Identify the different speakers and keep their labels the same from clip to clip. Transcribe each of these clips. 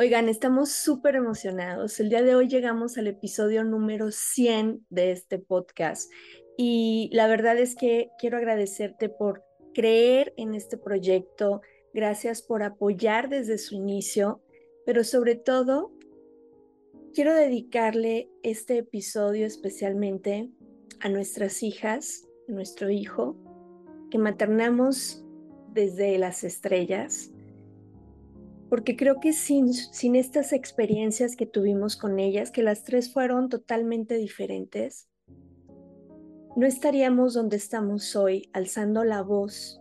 Speaker 1: Oigan, estamos súper emocionados. El día de hoy llegamos al episodio número 100 de este podcast y la verdad es que quiero agradecerte por creer en este proyecto, gracias por apoyar desde su inicio, pero sobre todo quiero dedicarle este episodio especialmente a nuestras hijas, a nuestro hijo, que maternamos desde las estrellas porque creo que sin, estas experiencias que tuvimos con ellas, que las tres fueron totalmente diferentes, no estaríamos donde estamos hoy, alzando la voz,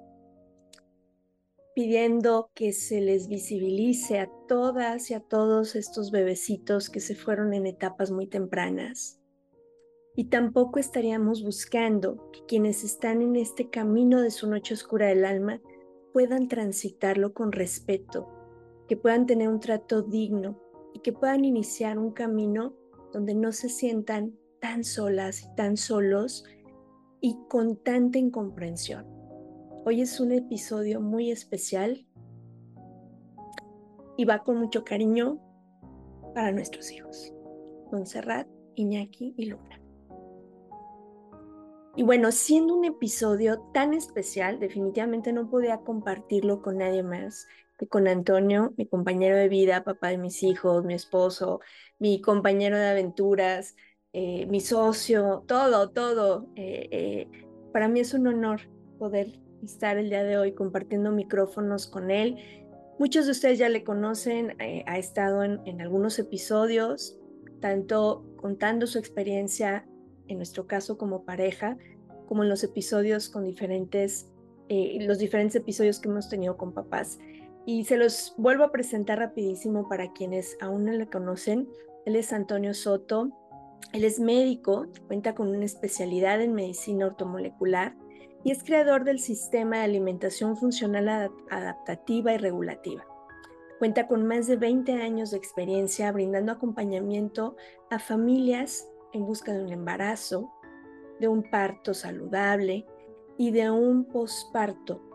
Speaker 1: pidiendo que se les visibilice a todas y a todos estos bebecitos que se fueron en etapas muy tempranas. Y tampoco estaríamos buscando que quienes están en este camino de su noche oscura del alma puedan transitarlo con respeto, que puedan tener un trato digno y que puedan iniciar un camino donde no se sientan tan solas y tan solos y con tanta incomprensión. Hoy es un episodio muy especial y va con mucho cariño para nuestros hijos, Montserrat, Iñaki y Luna. Y bueno, siendo un episodio tan especial, definitivamente no podía compartirlo con nadie más con Antonio, mi compañero de vida, papá de mis hijos, mi esposo, mi compañero de aventuras, eh, mi socio, todo, todo. Eh, eh, para mí es un honor poder estar el día de hoy compartiendo micrófonos con él. Muchos de ustedes ya le conocen, ha estado en, en, algunos episodios, tanto contando su experiencia, en nuestro caso como pareja, como en los episodios con diferentes, los diferentes episodios que hemos tenido con papás. Y se los vuelvo a presentar rapidísimo para quienes aún no le conocen. Él es Antonio Soto. Él es médico, cuenta con una especialidad en medicina ortomolecular y es creador del sistema de alimentación funcional adaptativa y regulativa. Cuenta con más de 20 años de experiencia brindando acompañamiento a familias en busca de un embarazo, de un parto saludable y de un posparto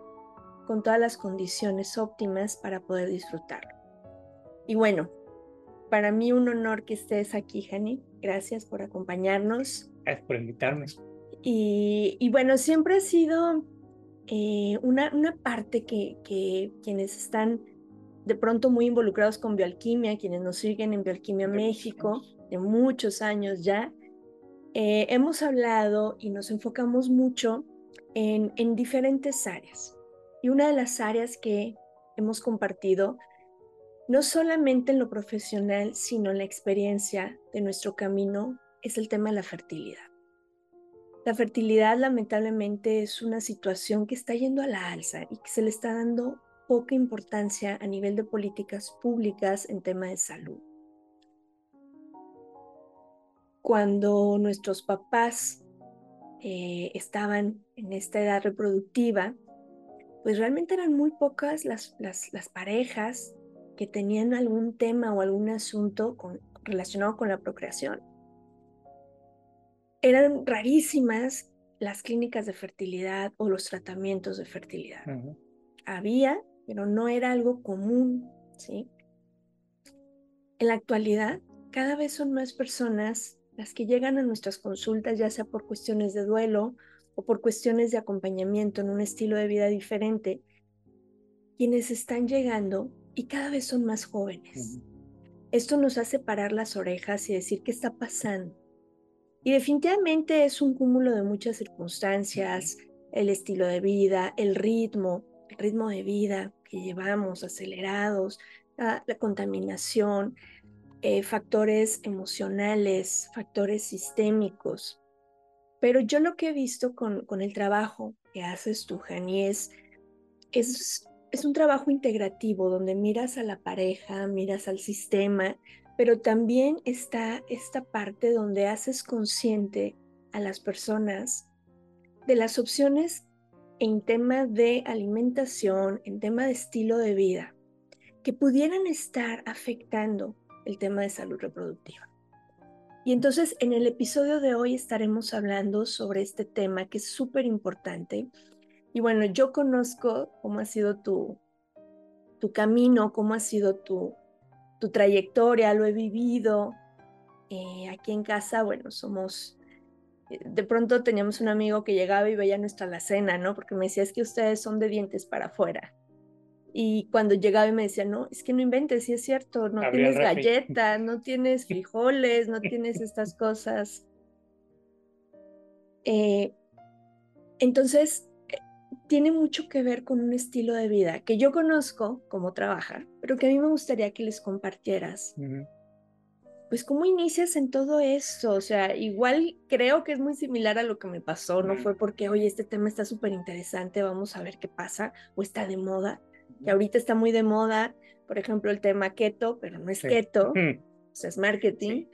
Speaker 1: con todas las condiciones óptimas para poder disfrutarlo. Y bueno, para mí un honor que estés aquí, Jani. Gracias por acompañarnos.
Speaker 2: Gracias por invitarme.
Speaker 1: Y, bueno, siempre ha sido eh, una, una, parte que, que, quienes están de pronto muy involucrados con bioalquimia, quienes nos siguen en Bioalquimia México, de muchos años ya, eh, hemos hablado y nos enfocamos mucho en, en diferentes áreas. Y una de las áreas que hemos compartido, no solamente en lo profesional, sino en la experiencia de nuestro camino, es el tema de la fertilidad. La fertilidad lamentablemente es una situación que está yendo a la alza y que se le está dando poca importancia a nivel de políticas públicas en tema de salud. Cuando nuestros papás eh, estaban en esta edad reproductiva, pues realmente eran muy pocas las, las, parejas que tenían algún tema o algún asunto relacionado con la procreación. Eran rarísimas las clínicas de fertilidad o los tratamientos de fertilidad. Había, pero no era algo común, ¿sí? En la actualidad, cada vez son más personas las que llegan a nuestras consultas, ya sea por cuestiones de duelo o por cuestiones de acompañamiento en un estilo de vida diferente, quienes están llegando y cada vez son más jóvenes. Esto nos hace parar las orejas y decir qué está pasando. Y definitivamente es un cúmulo de muchas circunstancias, el estilo de vida, el ritmo, el ritmo de vida que llevamos acelerados, la, contaminación, eh, factores emocionales, factores sistémicos, pero yo lo que he visto con, con el trabajo que haces tú, Jani, es, es, es un trabajo integrativo donde miras a la pareja, miras al sistema, pero también está esta parte donde haces consciente a las personas de las opciones en tema de alimentación, en tema de estilo de vida, que pudieran estar afectando el tema de salud reproductiva. Y entonces en el episodio de hoy estaremos hablando sobre este tema que es súper importante. Y bueno, yo conozco cómo ha sido tu, tu camino, cómo ha sido tu, tu trayectoria, lo he vivido. Eh, aquí en casa, bueno, somos eh, de pronto teníamos un amigo que llegaba y veía nuestra alacena, ¿no? Porque me decía, es que ustedes son de dientes para afuera. Y cuando llegaba y me decía, no, es que no inventes, sí es cierto, no tienes galletas, no tienes frijoles, no tienes estas cosas. Eh, entonces, eh, tiene mucho que ver con un estilo de vida que yo conozco cómo trabaja, pero que a mí me gustaría que les compartieras. Pues cómo inicias en todo eso, o sea, igual creo que es muy similar a lo que me pasó, no fue porque, oye, este tema está súper interesante, vamos a ver qué pasa, o está de moda, y ahorita está muy de moda, por ejemplo, el tema keto, pero no es keto, o sea, es marketing.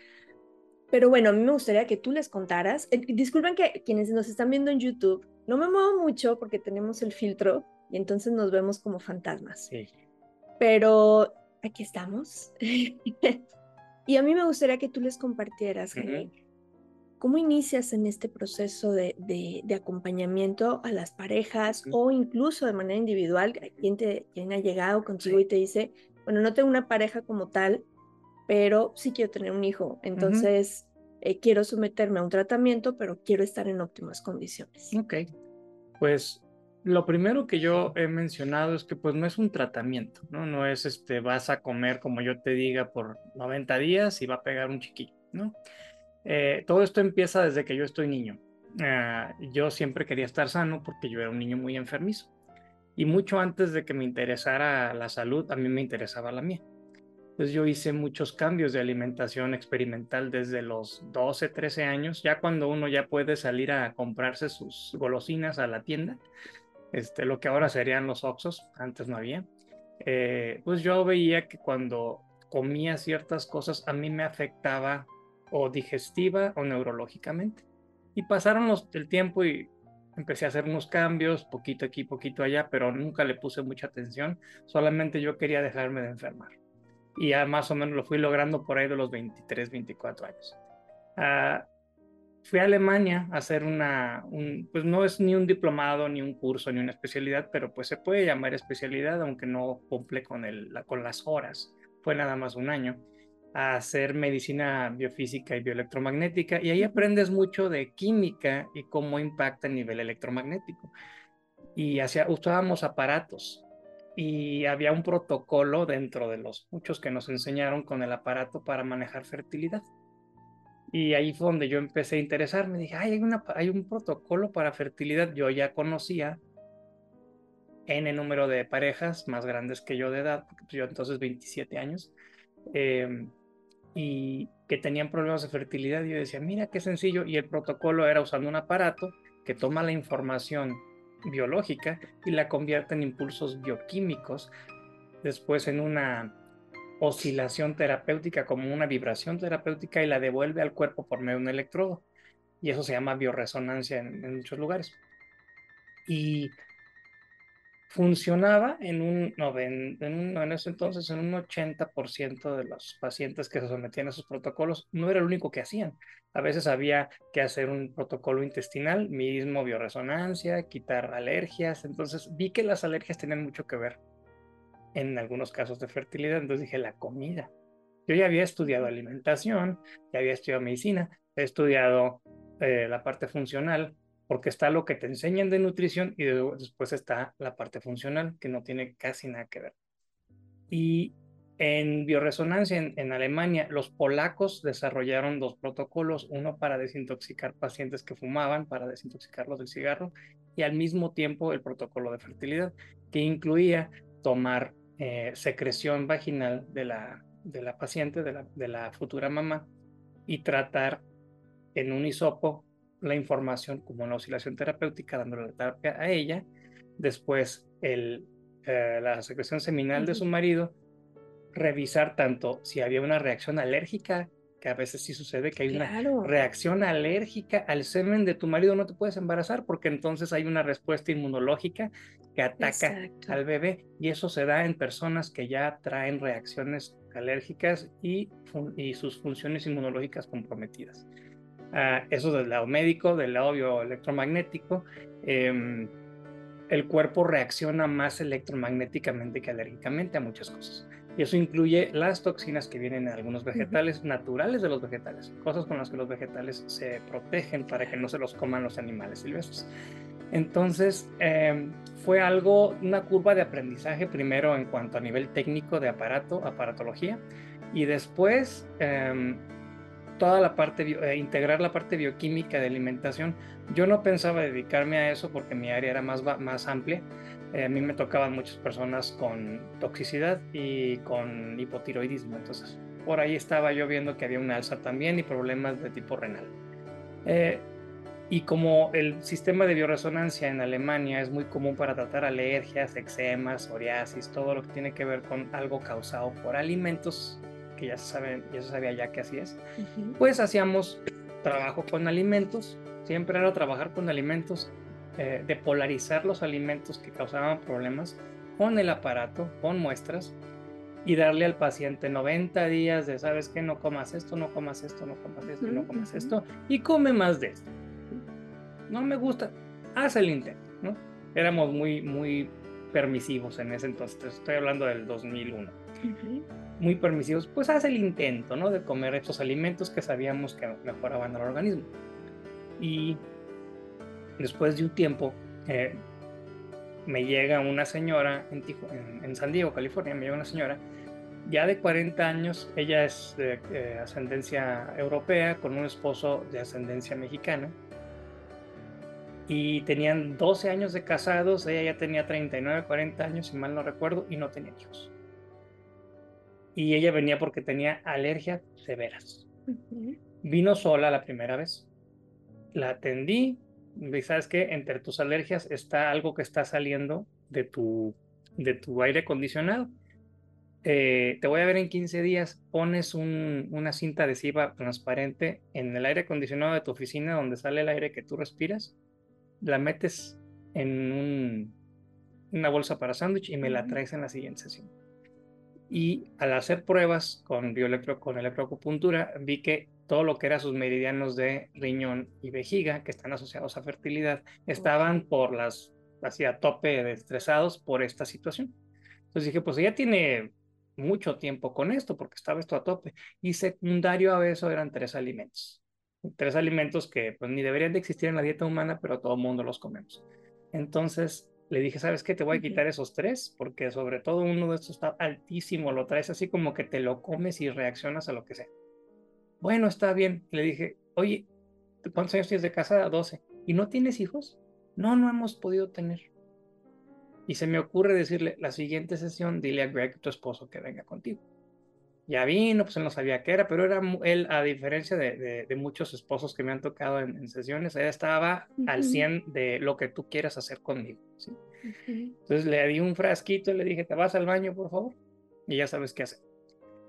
Speaker 1: Pero bueno, a mí me gustaría que tú les contaras, eh, disculpen que quienes nos están viendo en YouTube, no me muevo mucho porque tenemos el filtro y entonces nos vemos como fantasmas. Sí. Pero aquí estamos. Y a mí me gustaría que tú les compartieras, cómo inicias en este proceso de, de, acompañamiento a las parejas o incluso de manera individual, quien, te, quien ha llegado contigo y te dice, bueno, no tengo una pareja como tal, pero sí quiero tener un hijo, entonces eh, quiero someterme a un tratamiento, pero quiero estar en óptimas condiciones.
Speaker 2: Ok, pues lo primero que yo he mencionado es que pues no es un tratamiento, ¿no? No es este, vas a comer como yo te diga por 90 días y va a pegar un chiquillo, ¿no? Eh, todo esto empieza desde que yo estoy niño. Ah, yo siempre quería estar sano porque yo era un niño muy enfermizo. Y mucho antes de que me interesara la salud, a mí me interesaba la mía. Entonces yo hice muchos cambios de alimentación experimental desde los 12, 13 años, ya cuando uno ya puede salir a comprarse sus golosinas a la tienda, este, lo que ahora serían los Oxos, antes no había, eh, pues yo veía que cuando comía ciertas cosas a mí me afectaba o digestiva o neurológicamente. Y pasaron los, el tiempo y empecé a hacer unos cambios, poquito aquí, poquito allá, pero nunca le puse mucha atención, solamente yo quería dejarme de enfermar. Y ya más o menos lo fui logrando por ahí de los 23, 24 años. Uh, fui a Alemania a hacer una, un, pues no es ni un diplomado, ni un curso, ni una especialidad, pero pues se puede llamar especialidad, aunque no cumple con, el, con las horas. Fue nada más un año a hacer medicina biofísica y bioelectromagnética y ahí aprendes mucho de química y cómo impacta a nivel electromagnético. Y hacía, usábamos aparatos y había un protocolo dentro de los muchos que nos enseñaron con el aparato para manejar fertilidad. Y ahí fue donde yo empecé a interesarme. Dije, hay, una, hay un protocolo para fertilidad. Yo ya conocía en el número de parejas más grandes que yo de edad, pues, yo entonces 27 años, em, y que tenían problemas de fertilidad. Y yo decía, mira qué sencillo. Y el protocolo era usando un aparato que toma la información biológica y la convierte en impulsos bioquímicos, después en una oscilación terapéutica como una vibración terapéutica y la devuelve al cuerpo por medio de un electrodo. Y eso se llama bioresonancia en, muchos lugares. Y funcionaba en un, en, en ese entonces en un 80% de los pacientes que se sometían a esos protocolos. No era el único que hacían. A veces había que hacer un protocolo intestinal, mismo bioresonancia, quitar alergias. Entonces vi que las alergias tenían mucho que ver en algunos casos de fertilidad. Entonces dije, la comida. Yo ya había estudiado alimentación, ya había estudiado medicina, he estudiado eh, la parte funcional, porque está lo que te enseñan de nutrición y después está la parte funcional, que no tiene casi nada que ver. Y en bioresonancia en, Alemania, los polacos desarrollaron dos protocolos, uno para desintoxicar pacientes que fumaban, para desintoxicarlos del cigarro, y al mismo tiempo el protocolo de fertilidad, que incluía tomar eh, secreción vaginal de la, de la paciente, de la, de la futura mamá, y tratar en un hisopo la información como una oscilación terapéutica, dándole la terapia a ella, después el, eh, la secreción seminal de su marido, revisar tanto si había una reacción alérgica que a veces sí sucede que hay una reacción alérgica al semen de tu marido, no te puedes embarazar porque entonces hay una respuesta inmunológica que ataca al bebé y eso se da en personas que ya traen reacciones alérgicas y, y sus funciones inmunológicas comprometidas. Uh, eso del lado médico, del lado bioelectromagnético. Eh, el cuerpo reacciona más electromagnéticamente que alérgicamente a muchas cosas. Y eso incluye las toxinas que vienen en algunos vegetales naturales de los vegetales, cosas con las que los vegetales se protegen para que no se los coman los animales silvestres. Entonces, em, fue algo, una curva de aprendizaje primero en cuanto a nivel técnico de aparato, aparatología, y después em, toda la parte, eh, integrar la parte bioquímica de alimentación. Yo no pensaba dedicarme a eso porque mi área era más, más amplia. Eh, a mí me tocaban muchas personas con toxicidad y con hipotiroidismo. Entonces, por ahí estaba yo viendo que había una alza también y problemas de tipo renal. Eh, y como el sistema de bioresonancia en Alemania es muy común para tratar alergias, eczemas, psoriasis, todo lo que tiene que ver con algo causado por alimentos que ya se, saben, ya se sabía ya que así es, pues hacíamos trabajo con alimentos, siempre era trabajar con alimentos, eh, de polarizar los alimentos que causaban problemas con el aparato, con muestras, y darle al paciente 90 días de, sabes que no comas esto, no comas esto, no comas esto, no comas esto, y come más de esto. No me gusta, haz el intento, ¿no? Éramos muy, muy permisivos en ese entonces, estoy hablando del 2001 muy permisivos, pues hace el intento, ¿no? De comer estos alimentos que sabíamos que mejoraban al organismo. Y después de un tiempo, eh, me llega una señora en, en, San Diego, California, me llega una señora ya de 40 años, ella es de eh, ascendencia europea, con un esposo de ascendencia mexicana. Y tenían 12 años de casados, ella ya tenía 39, 40 años, si mal no recuerdo, y no tenía hijos y ella venía porque tenía alergias severas. Vino sola la primera vez. La atendí. Y sabes que entre tus alergias está algo que está saliendo de tu, de tu aire acondicionado. Eh, te voy a ver en 15 días. Pones una cinta adhesiva transparente en el aire acondicionado de tu oficina donde sale el aire que tú respiras. La metes en una bolsa para sándwich y me la traes en la siguiente sesión y al hacer pruebas con bioelectro, con electroacupuntura, vi que todo lo que eran sus meridianos de riñón y vejiga, que están asociados a fertilidad, estaban por las, hacia tope de estresados por esta situación. Entonces dije, pues ella tiene mucho tiempo con esto, porque estaba esto a tope. Y secundario a eso eran tres alimentos. Tres alimentos que pues ni deberían de existir en la dieta humana, pero todo el mundo los comemos. Entonces le dije, ¿sabes qué? Te voy a quitar esos tres, porque sobre todo uno de estos está altísimo, lo traes así como que te lo comes y reaccionas a lo que sea. Bueno, está bien. Le dije, oye, ¿cuántos años tienes de casa? 12. ¿Y no tienes hijos? No, no hemos podido tener. Y se me ocurre decirle, la siguiente sesión, dile a Greg, tu esposo, que venga contigo ya vino, pues él no sabía qué era, pero era él, a diferencia de, de, muchos esposos que me han tocado en, sesiones, él estaba al 100 de lo que tú quieras hacer conmigo. ¿sí? Entonces le di un frasquito y le dije, ¿te vas al baño, por favor? Y ya sabes qué hacer.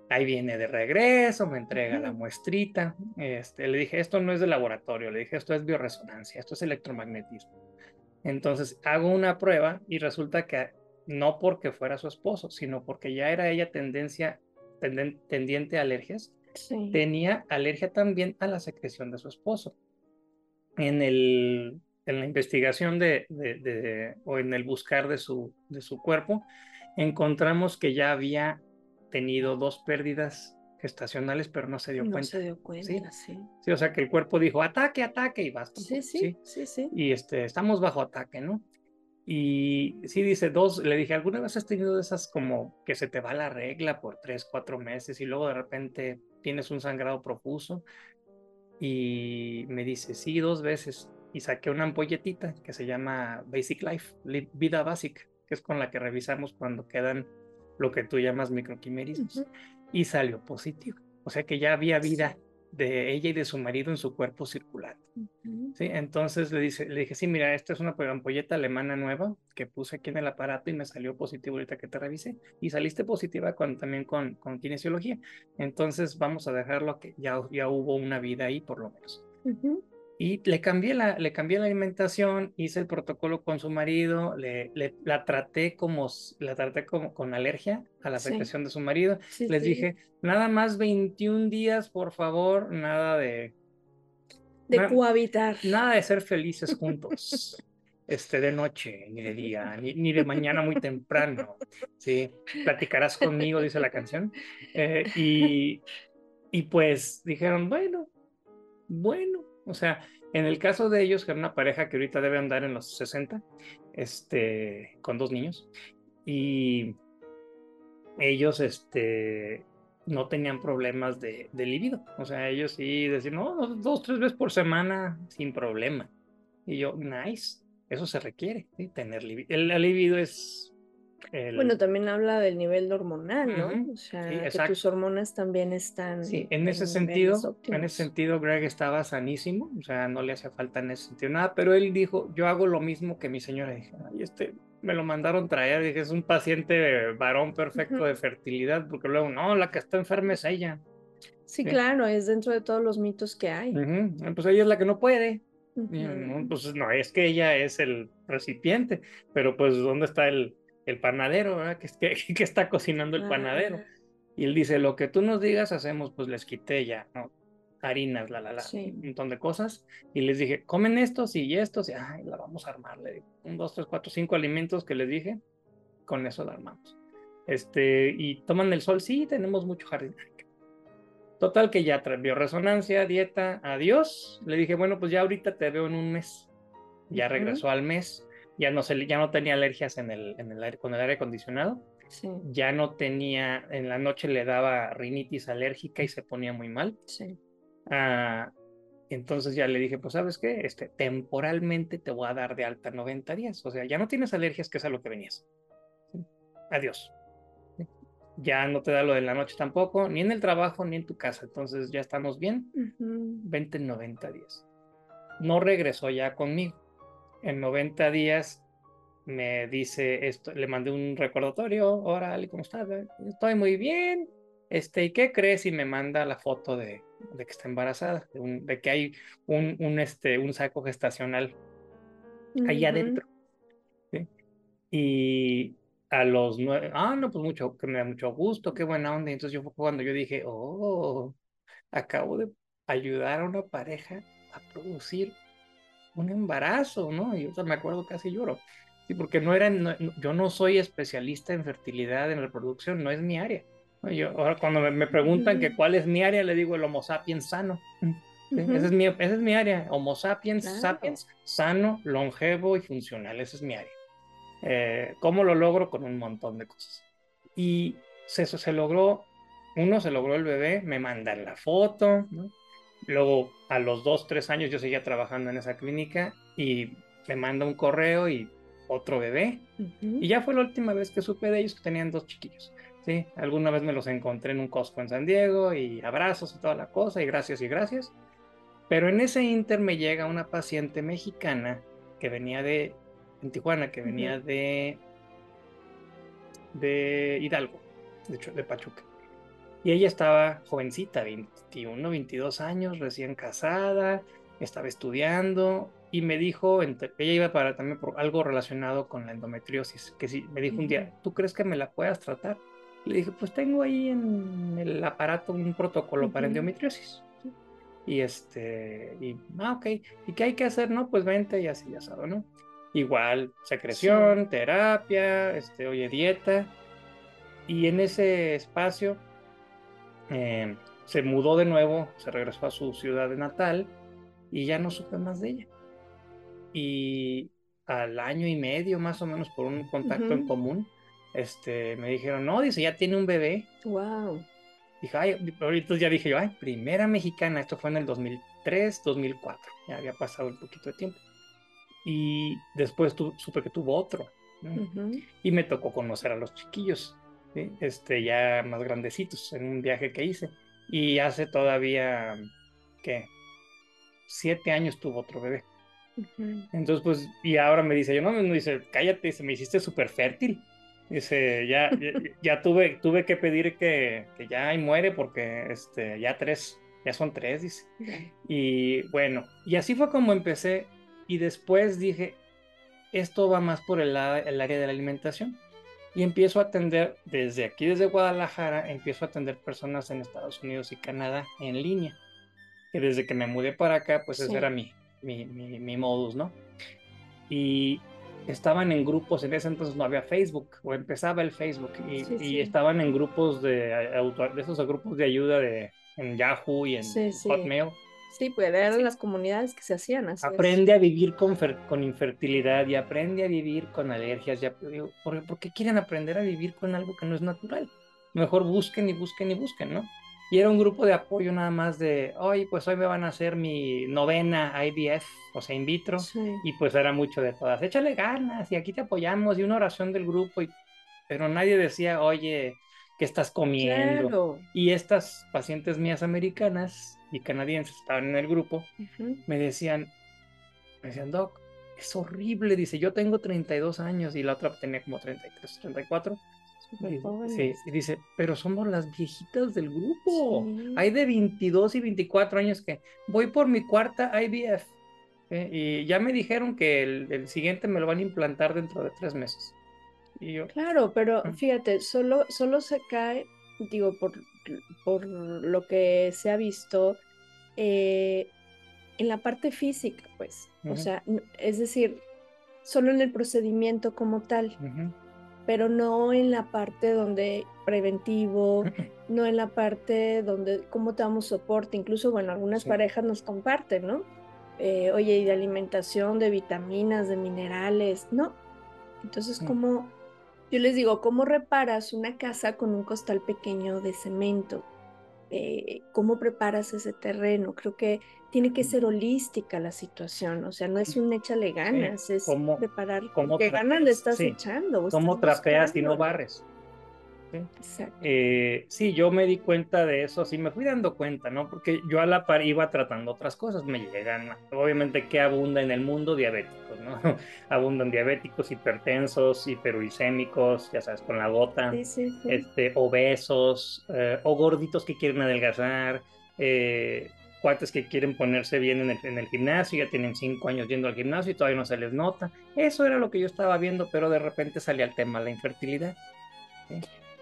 Speaker 2: Ahí viene de regreso, me entrega la muestrita. Este, le dije, esto no es de laboratorio, le dije, esto es bioresonancia, esto es electromagnetismo. Entonces hago una prueba y resulta que no porque fuera su esposo, sino porque ya era ella tendencia tendiente a alergias, tenía alergia también a la secreción de su esposo. En, el, en la investigación de, de, o en el buscar de su, de su cuerpo, encontramos que ya había tenido dos pérdidas gestacionales, pero no se dio
Speaker 1: no
Speaker 2: cuenta.
Speaker 1: se dio cuenta,
Speaker 2: ¿Sí? ¿Sí? o sea que el cuerpo dijo ataque, ataque y basta.
Speaker 1: Sí, sí, sí, sí.
Speaker 2: Y este, estamos bajo ataque, ¿no? Y sí dice dos, le dije, ¿alguna vez has tenido de esas como que se te va la regla por tres, cuatro meses y luego de repente tienes un sangrado profuso? Y me dice, sí, dos veces. Y saqué una ampolletita que se llama Basic Life, Vida Básica, que es con la que revisamos cuando quedan lo que tú llamas microquimerismos. Y salió positivo. O sea que ya había vida de ella y de su marido en su cuerpo circular. ¿sí? Entonces le, dice, le dije, sí, mira, esta es una ampolleta alemana nueva que puse aquí en el aparato y me salió positivo ahorita que te revisé. Y saliste positiva con, también con, con kinesiología. Entonces vamos a dejarlo que ya, ya hubo una vida ahí por lo menos. Y le cambié, la, le cambié la alimentación, hice el protocolo con su marido, le, la traté como la traté como con alergia a la secreción de su marido. Les dije, nada más 21 días, por favor, nada de...
Speaker 1: De cohabitar.
Speaker 2: Nada de ser felices juntos. este, de noche, ni de día, ni, de mañana muy temprano. Sí, platicarás conmigo, dice la canción. Eh, y, y pues dijeron, bueno, bueno, o sea, en el caso de ellos, que era una pareja que ahorita debe andar en los 60, este, con dos niños, y ellos, este, no tenían problemas de, de libido. O sea, ellos sí decían, no, dos, tres veces por semana, sin problema. Y yo, nice, eso se requiere, tener libido. El, el libido es
Speaker 1: bueno, también habla del nivel hormonal, ¿no? O sea, que tus hormonas también están.
Speaker 2: Sí, en, ese sentido, en ese sentido, Greg estaba sanísimo, o sea, no le hacía falta en ese sentido nada, pero él dijo, yo hago lo mismo que mi señora. Dije, ay, este, me lo mandaron traer, dije, es un paciente varón perfecto de fertilidad, porque luego, no, la que está enferma es ella.
Speaker 1: Sí, claro, es dentro de todos los mitos que hay.
Speaker 2: Pues ella es la que no puede. no, pues no, es que ella es el recipiente, pero pues ¿dónde está el, el panadero, ¿verdad? Que, que, que está cocinando el panadero. Y él dice, lo que tú nos digas hacemos, pues les quité ya, ¿no? Harinas, la, la, la, un montón de cosas. Y les dije, comen estos y estos, y ay, la vamos a armar. Le digo, un, dos, tres, cuatro, cinco alimentos que les dije, con eso la armamos. Este, y toman el sol, sí, tenemos mucho jardín. Total que ya vio resonancia, dieta, adiós. Le dije, bueno, pues ya ahorita te veo en un mes. Ya regresó al mes ya no, se, ya no tenía alergias en el, en el aire, con el aire acondicionado. Sí. Ya no tenía, en la noche le daba rinitis alérgica y se ponía muy mal. Sí. Ah, entonces ya le dije, pues sabes qué, este, temporalmente te voy a dar de alta 90 días. O sea, ya no tienes alergias, que es a lo que venías. Adiós. Ya no te da lo de la noche tampoco, ni en el trabajo, ni en tu casa. Entonces ya estamos bien. Vente en 90 días. No regresó ya conmigo en 90 días me dice esto, le mandé un recordatorio, hola, ¿cómo estás? Estoy muy bien. Este, ¿y qué crees? Y me manda la foto de, de que está embarazada, de, que hay un, un, este, un saco gestacional ahí adentro. Y a los nueve, ah, no, pues mucho, que me da mucho gusto, qué buena onda. Y entonces yo fue cuando yo dije, oh, acabo de ayudar a una pareja a producir un embarazo, ¿no? Y yo me acuerdo casi lloro. Sí, porque no era, yo no soy especialista en fertilidad, en reproducción, no es mi área. Yo, ahora cuando me, preguntan que cuál es mi área, le digo el Homo sapiens sano. esa, es mi, esa es mi área, Homo sapiens, sapiens, sano, longevo y funcional, esa es mi área. Eh, ¿Cómo lo logro? Con un montón de cosas. Y eso se logró, uno se logró el bebé, me mandan la foto, ¿no? Luego, a los dos, tres años, yo seguía trabajando en esa clínica y me manda un correo y otro bebé. Y ya fue la última vez que supe de ellos que tenían dos chiquillos. ¿sí? Alguna vez me los encontré en un Costco en San Diego y abrazos y toda la cosa y gracias y gracias. Pero en ese inter me llega una paciente mexicana que venía de, en Tijuana, que venía de, de Hidalgo, de hecho, de Pachuca. Y ella estaba jovencita, 21, 22 años, recién casada, estaba estudiando y me dijo, ella iba para también por algo relacionado con la endometriosis, que sí, me dijo un día, ¿tú crees que me la puedas tratar? Le dije, pues tengo ahí en el aparato un protocolo para endometriosis. Y este, y, ah, ok, ¿y qué hay que hacer? No, pues vente y así, ya sabes, ¿no? Igual, secreción, terapia, este, oye, dieta. Y en ese espacio eh, se mudó de nuevo, se regresó a su ciudad de natal y ya no supe más de ella. Y al año y medio más o menos por un contacto en común, este, me dijeron, no, dice, ya tiene un bebé.
Speaker 1: Wow.
Speaker 2: Dije, ay, ahorita ya dije yo, ay, primera mexicana, esto fue en el 2003, 2004, ya había pasado un poquito de tiempo. Y después supe que tuvo otro. Y me tocó conocer a los chiquillos este, ya más grandecitos en un viaje que hice. Y hace todavía que siete años tuvo otro bebé. Entonces, pues, y ahora me dice, yo no, me dice, cállate, dice, me hiciste súper fértil. Dice, ya, ya, ya tuve, tuve que pedir que, que ya ahí muere porque este, ya tres, ya son tres, dice. Y bueno, y así fue como empecé. Y después dije, esto va más por el, el área de la alimentación. Y empiezo a atender desde aquí, desde Guadalajara, empiezo a atender personas en Estados Unidos y Canadá en línea. Que desde que me mudé para acá, pues ese era mi, mi, mi, mi modus, ¿no? Y estaban en grupos, en ese entonces no había Facebook, o empezaba el Facebook, y,
Speaker 1: Sí,
Speaker 2: y
Speaker 1: sí.
Speaker 2: estaban en grupos de, auto- de esos grupos de ayuda de, en Yahoo y en
Speaker 1: Sí, sí.
Speaker 2: Hotmail.
Speaker 1: Sí, pues eran las comunidades que se hacían así. es.
Speaker 2: Aprende a vivir con, con infertilidad y aprende a vivir con alergias. Ya, ¿por, por qué quieren aprender a vivir con algo que no es natural? Mejor busquen y busquen y busquen, ¿no? Y era un grupo de apoyo nada más de, hoy pues hoy me van a hacer mi novena IVF, o sea, in vitro.
Speaker 1: Sí.
Speaker 2: Y pues era mucho de todas, échale ganas y aquí te apoyamos y una oración del grupo. Y... Pero nadie decía, oye, ¿qué estás comiendo?
Speaker 1: Claro.
Speaker 2: Y estas pacientes mías americanas y canadienses estaban en el grupo me decían, me decían, Doc, es horrible, dice, yo tengo 32 años y la otra tenía como 33, 34.
Speaker 1: Súper
Speaker 2: Dice,
Speaker 1: jóvenes.
Speaker 2: sí, y dice, pero somos las viejitas del grupo.
Speaker 1: Sí.
Speaker 2: Hay de 22 y 24 años que voy por mi cuarta IVF ¿eh? y ya me dijeron que el, el siguiente me lo van a implantar dentro de tres meses. Y yo,
Speaker 1: Claro, pero
Speaker 2: Mm.
Speaker 1: fíjate, solo, solo se cae, digo, por, por lo que se ha visto, eh, en la parte física, pues. O sea, es decir, solo en el procedimiento como tal, pero no en la parte donde preventivo, no en la parte donde cómo te damos soporte. Incluso, bueno, algunas
Speaker 2: Sí.
Speaker 1: parejas nos comparten, ¿no? Eh, oye, y de alimentación, de vitaminas, de minerales, ¿no? Entonces,
Speaker 2: Mm.
Speaker 1: ¿cómo? Yo les digo, ¿cómo reparas una casa con un costal pequeño de cemento? Eh, ¿cómo preparas ese terreno? Creo que tiene que ser holística la situación, o sea, no es un échale ganas, es
Speaker 2: ¿Cómo-
Speaker 1: preparar,
Speaker 2: cómo
Speaker 1: ¿qué ganas le estás
Speaker 2: Sí.
Speaker 1: echando?
Speaker 2: ¿Cómo trapeas y no barres? ¿Sí?
Speaker 1: Exacto.
Speaker 2: Eh, sí, yo me di cuenta de eso, sí, me fui dando cuenta, ¿no? Porque yo a la par iba tratando otras cosas, me llegan, obviamente, que abunda en el mundo? Diabéticos, ¿no? Abundan diabéticos, hipertensos, hiperuricémicos, ya sabes, con la gota,
Speaker 1: Sí, sí, sí.
Speaker 2: este, obesos, eh, o gorditos que quieren adelgazar, eh, cuates que quieren ponerse bien en el, en el gimnasio, ya tienen cinco años yendo al gimnasio y todavía no se les nota. Eso era lo que yo estaba viendo, pero de repente salía el tema, la infertilidad.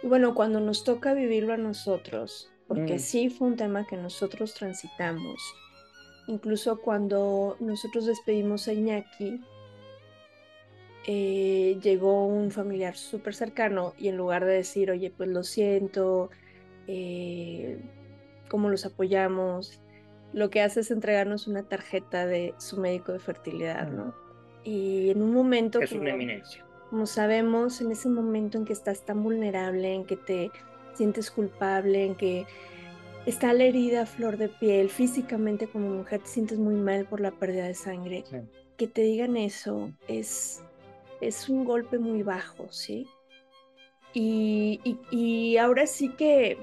Speaker 1: Y bueno, cuando nos toca vivirlo a nosotros, porque
Speaker 2: Mm.
Speaker 1: sí fue un tema que nosotros transitamos, incluso cuando nosotros despedimos a Iñaki, eh, llegó un familiar súper cercano y en lugar de decir, oye, pues lo siento, eh, ¿cómo los apoyamos? Lo que hace es entregarnos una tarjeta de su médico de fertilidad. ¿no? Y en un momento
Speaker 2: Es una eminencia.
Speaker 1: Como sabemos, en ese momento en que estás tan vulnerable, en que te sientes culpable, en que está la herida a flor de piel, físicamente como mujer te sientes muy mal por la pérdida de sangre,
Speaker 2: Sí.
Speaker 1: que te digan eso es, es un golpe muy bajo, ¿sí? Y, y- y ahora sí que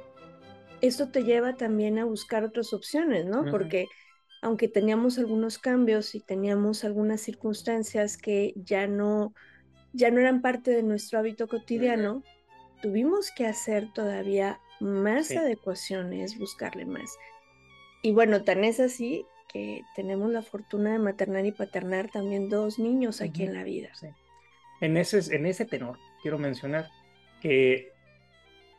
Speaker 1: esto te lleva también a buscar otras opciones, ¿no? Porque aunque teníamos algunos cambios y teníamos algunas circunstancias que ya no, ya no eran parte de nuestro hábito cotidiano, tuvimos que hacer todavía más
Speaker 2: Sí.
Speaker 1: adecuaciones, buscarle más. Y bueno, tan es así que tenemos la fortuna de maternar y paternar también dos niños aquí
Speaker 2: Ujú.
Speaker 1: en la vida.
Speaker 2: Sí. En ese, en ese tenor, quiero mencionar que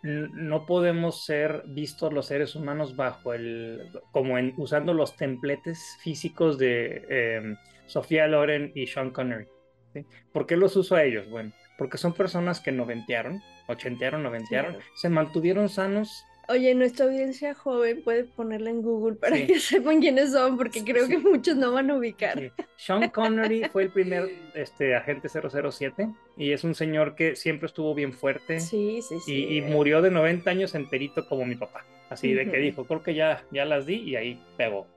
Speaker 2: no podemos ser vistos los seres humanos bajo el, como en, usando los templetes físicos de eh, Sofía Loren y Sean Connery. ¿Sí? ¿Por qué los uso a ellos? Bueno, porque son personas que noventearon, ochentearon, noventearon,
Speaker 1: Claro.
Speaker 2: se mantuvieron sanos
Speaker 1: Oye, nuestra audiencia joven puede ponerla en Google para
Speaker 2: Sí.
Speaker 1: que sepan quiénes son, porque
Speaker 2: Sí,
Speaker 1: creo
Speaker 2: sí.
Speaker 1: que muchos no van a ubicar.
Speaker 2: Sí. Sean Connery fue el primer este, agente 007 y es un señor que siempre estuvo bien fuerte
Speaker 1: Sí, sí, sí.
Speaker 2: y, y murió de 90 años enterito como mi papá. Así de que
Speaker 1: Ujú.
Speaker 2: dijo, creo que ya, ya las di y ahí pegó.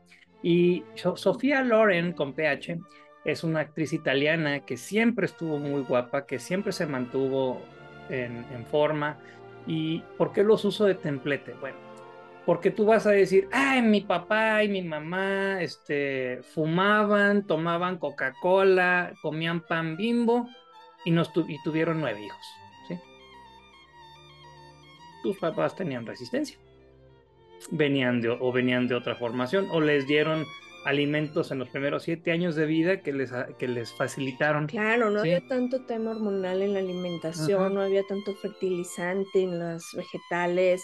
Speaker 2: Y So- Sofía Loren con PH es una actriz italiana que siempre estuvo muy guapa, que siempre se mantuvo en, forma. ¿Y por qué los uso de templete? Bueno, Porque tú vas a decir, ay, mi papá y mi mamá este, fumaban, tomaban Coca-Cola, comían pan bimbo y, nos y tuvieron nueve hijos. Tus papás tenían resistencia. Venían de, o venían de otra formación o les dieron alimentos en los primeros siete años de vida que les, que les facilitaron.
Speaker 1: Claro, no había tanto tema hormonal en la alimentación, no había tanto fertilizante en los vegetales,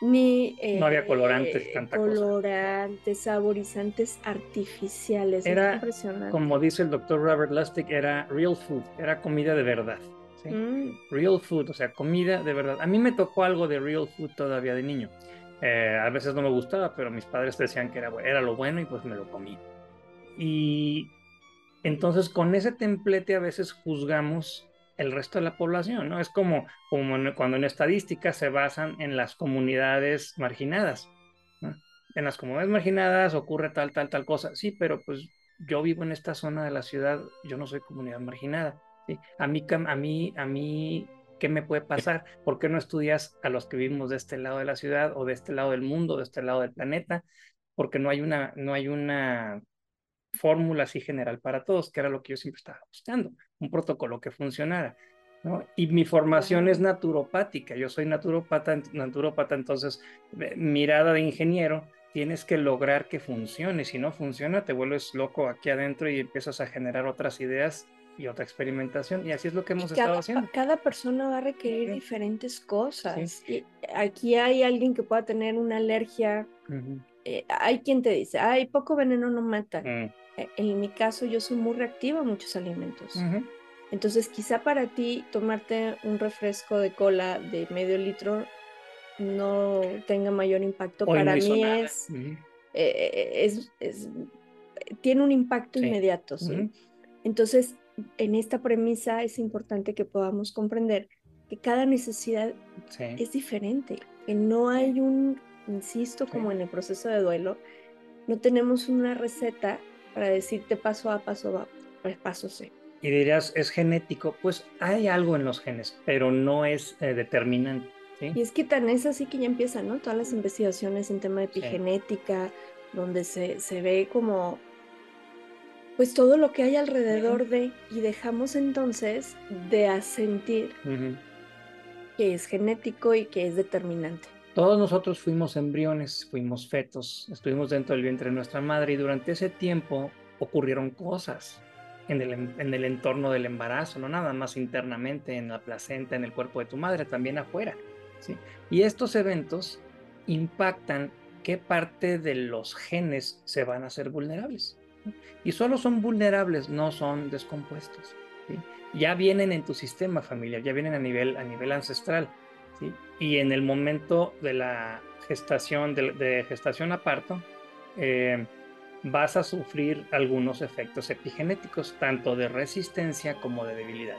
Speaker 1: ni...
Speaker 2: no había colorantes,
Speaker 1: eh,
Speaker 2: tanta
Speaker 1: Colorantes, saborizantes artificiales.
Speaker 2: Era, impresionante. como dice el doctor Robert Lustig, era real food, era comida de verdad. Mm. Real food, o sea, comida de verdad. A mí me tocó algo de real food todavía de niño. Eh, a veces no me gustaba, pero mis padres decían que era, era lo bueno y pues me lo comí. Y entonces con ese templete a veces juzgamos el resto de la población, ¿no? Es como, como cuando en estadísticas se basan en las comunidades marginadas. En las comunidades marginadas ocurre tal, tal, tal cosa. Sí, pero pues yo vivo en esta zona de la ciudad, yo no soy comunidad marginada. ¿sí? A mí, a mí, a mí ¿Qué me puede pasar? ¿Por qué no estudias a los que vivimos de este lado de la ciudad o de este lado del mundo, de este lado del planeta? Porque no hay una, no hay una fórmula así general para todos, que era lo que yo siempre estaba buscando, un protocolo que funcionara. ¿no? Y mi formación es naturopática, yo soy naturopata, naturopata, entonces mirada de ingeniero, tienes que lograr que funcione, si no funciona te vuelves loco aquí adentro y empiezas a generar otras ideas y otra experimentación. Y así es lo que hemos estado haciendo.
Speaker 1: Cada persona va a requerir diferentes cosas. Y aquí hay alguien que pueda tener una alergia. Eh, hay quien te dice, ay, poco veneno no mata. Mm. Eh, en mi caso, yo soy muy reactiva a muchos alimentos. Entonces, quizá para ti tomarte un refresco de cola de medio litro no tenga mayor impacto. para mí es, eh, es, es, tiene un impacto inmediato. ¿sí? Entonces, en esta premisa es importante que podamos comprender que cada necesidad es diferente, que no hay un, insisto, como en el proceso de duelo, no tenemos una receta para decirte paso A, paso A, pues paso C.
Speaker 2: Y dirías, es genético, pues hay algo en los genes, pero no es eh, determinante.
Speaker 1: Y es que tan es así que ya empiezan, ¿no? Todas las investigaciones en tema de epigenética, donde se, se ve como pues todo lo que hay alrededor de y dejamos entonces de asentir que es genético y que es determinante.
Speaker 2: Todos nosotros fuimos embriones, fuimos fetos, estuvimos dentro del vientre de nuestra madre y durante ese tiempo ocurrieron cosas en el, en el entorno del embarazo, no nada más internamente en la placenta, en el cuerpo de tu madre, también afuera. ¿sí? Y estos eventos impactan qué parte de los genes se van a hacer vulnerables y solo son vulnerables, no son descompuestos. Ya vienen en tu sistema familiar, ya vienen a nivel, a nivel ancestral. Y en el momento de la gestación, de, gestación a parto, eh, vas a sufrir algunos efectos epigenéticos, tanto de resistencia como de debilidad.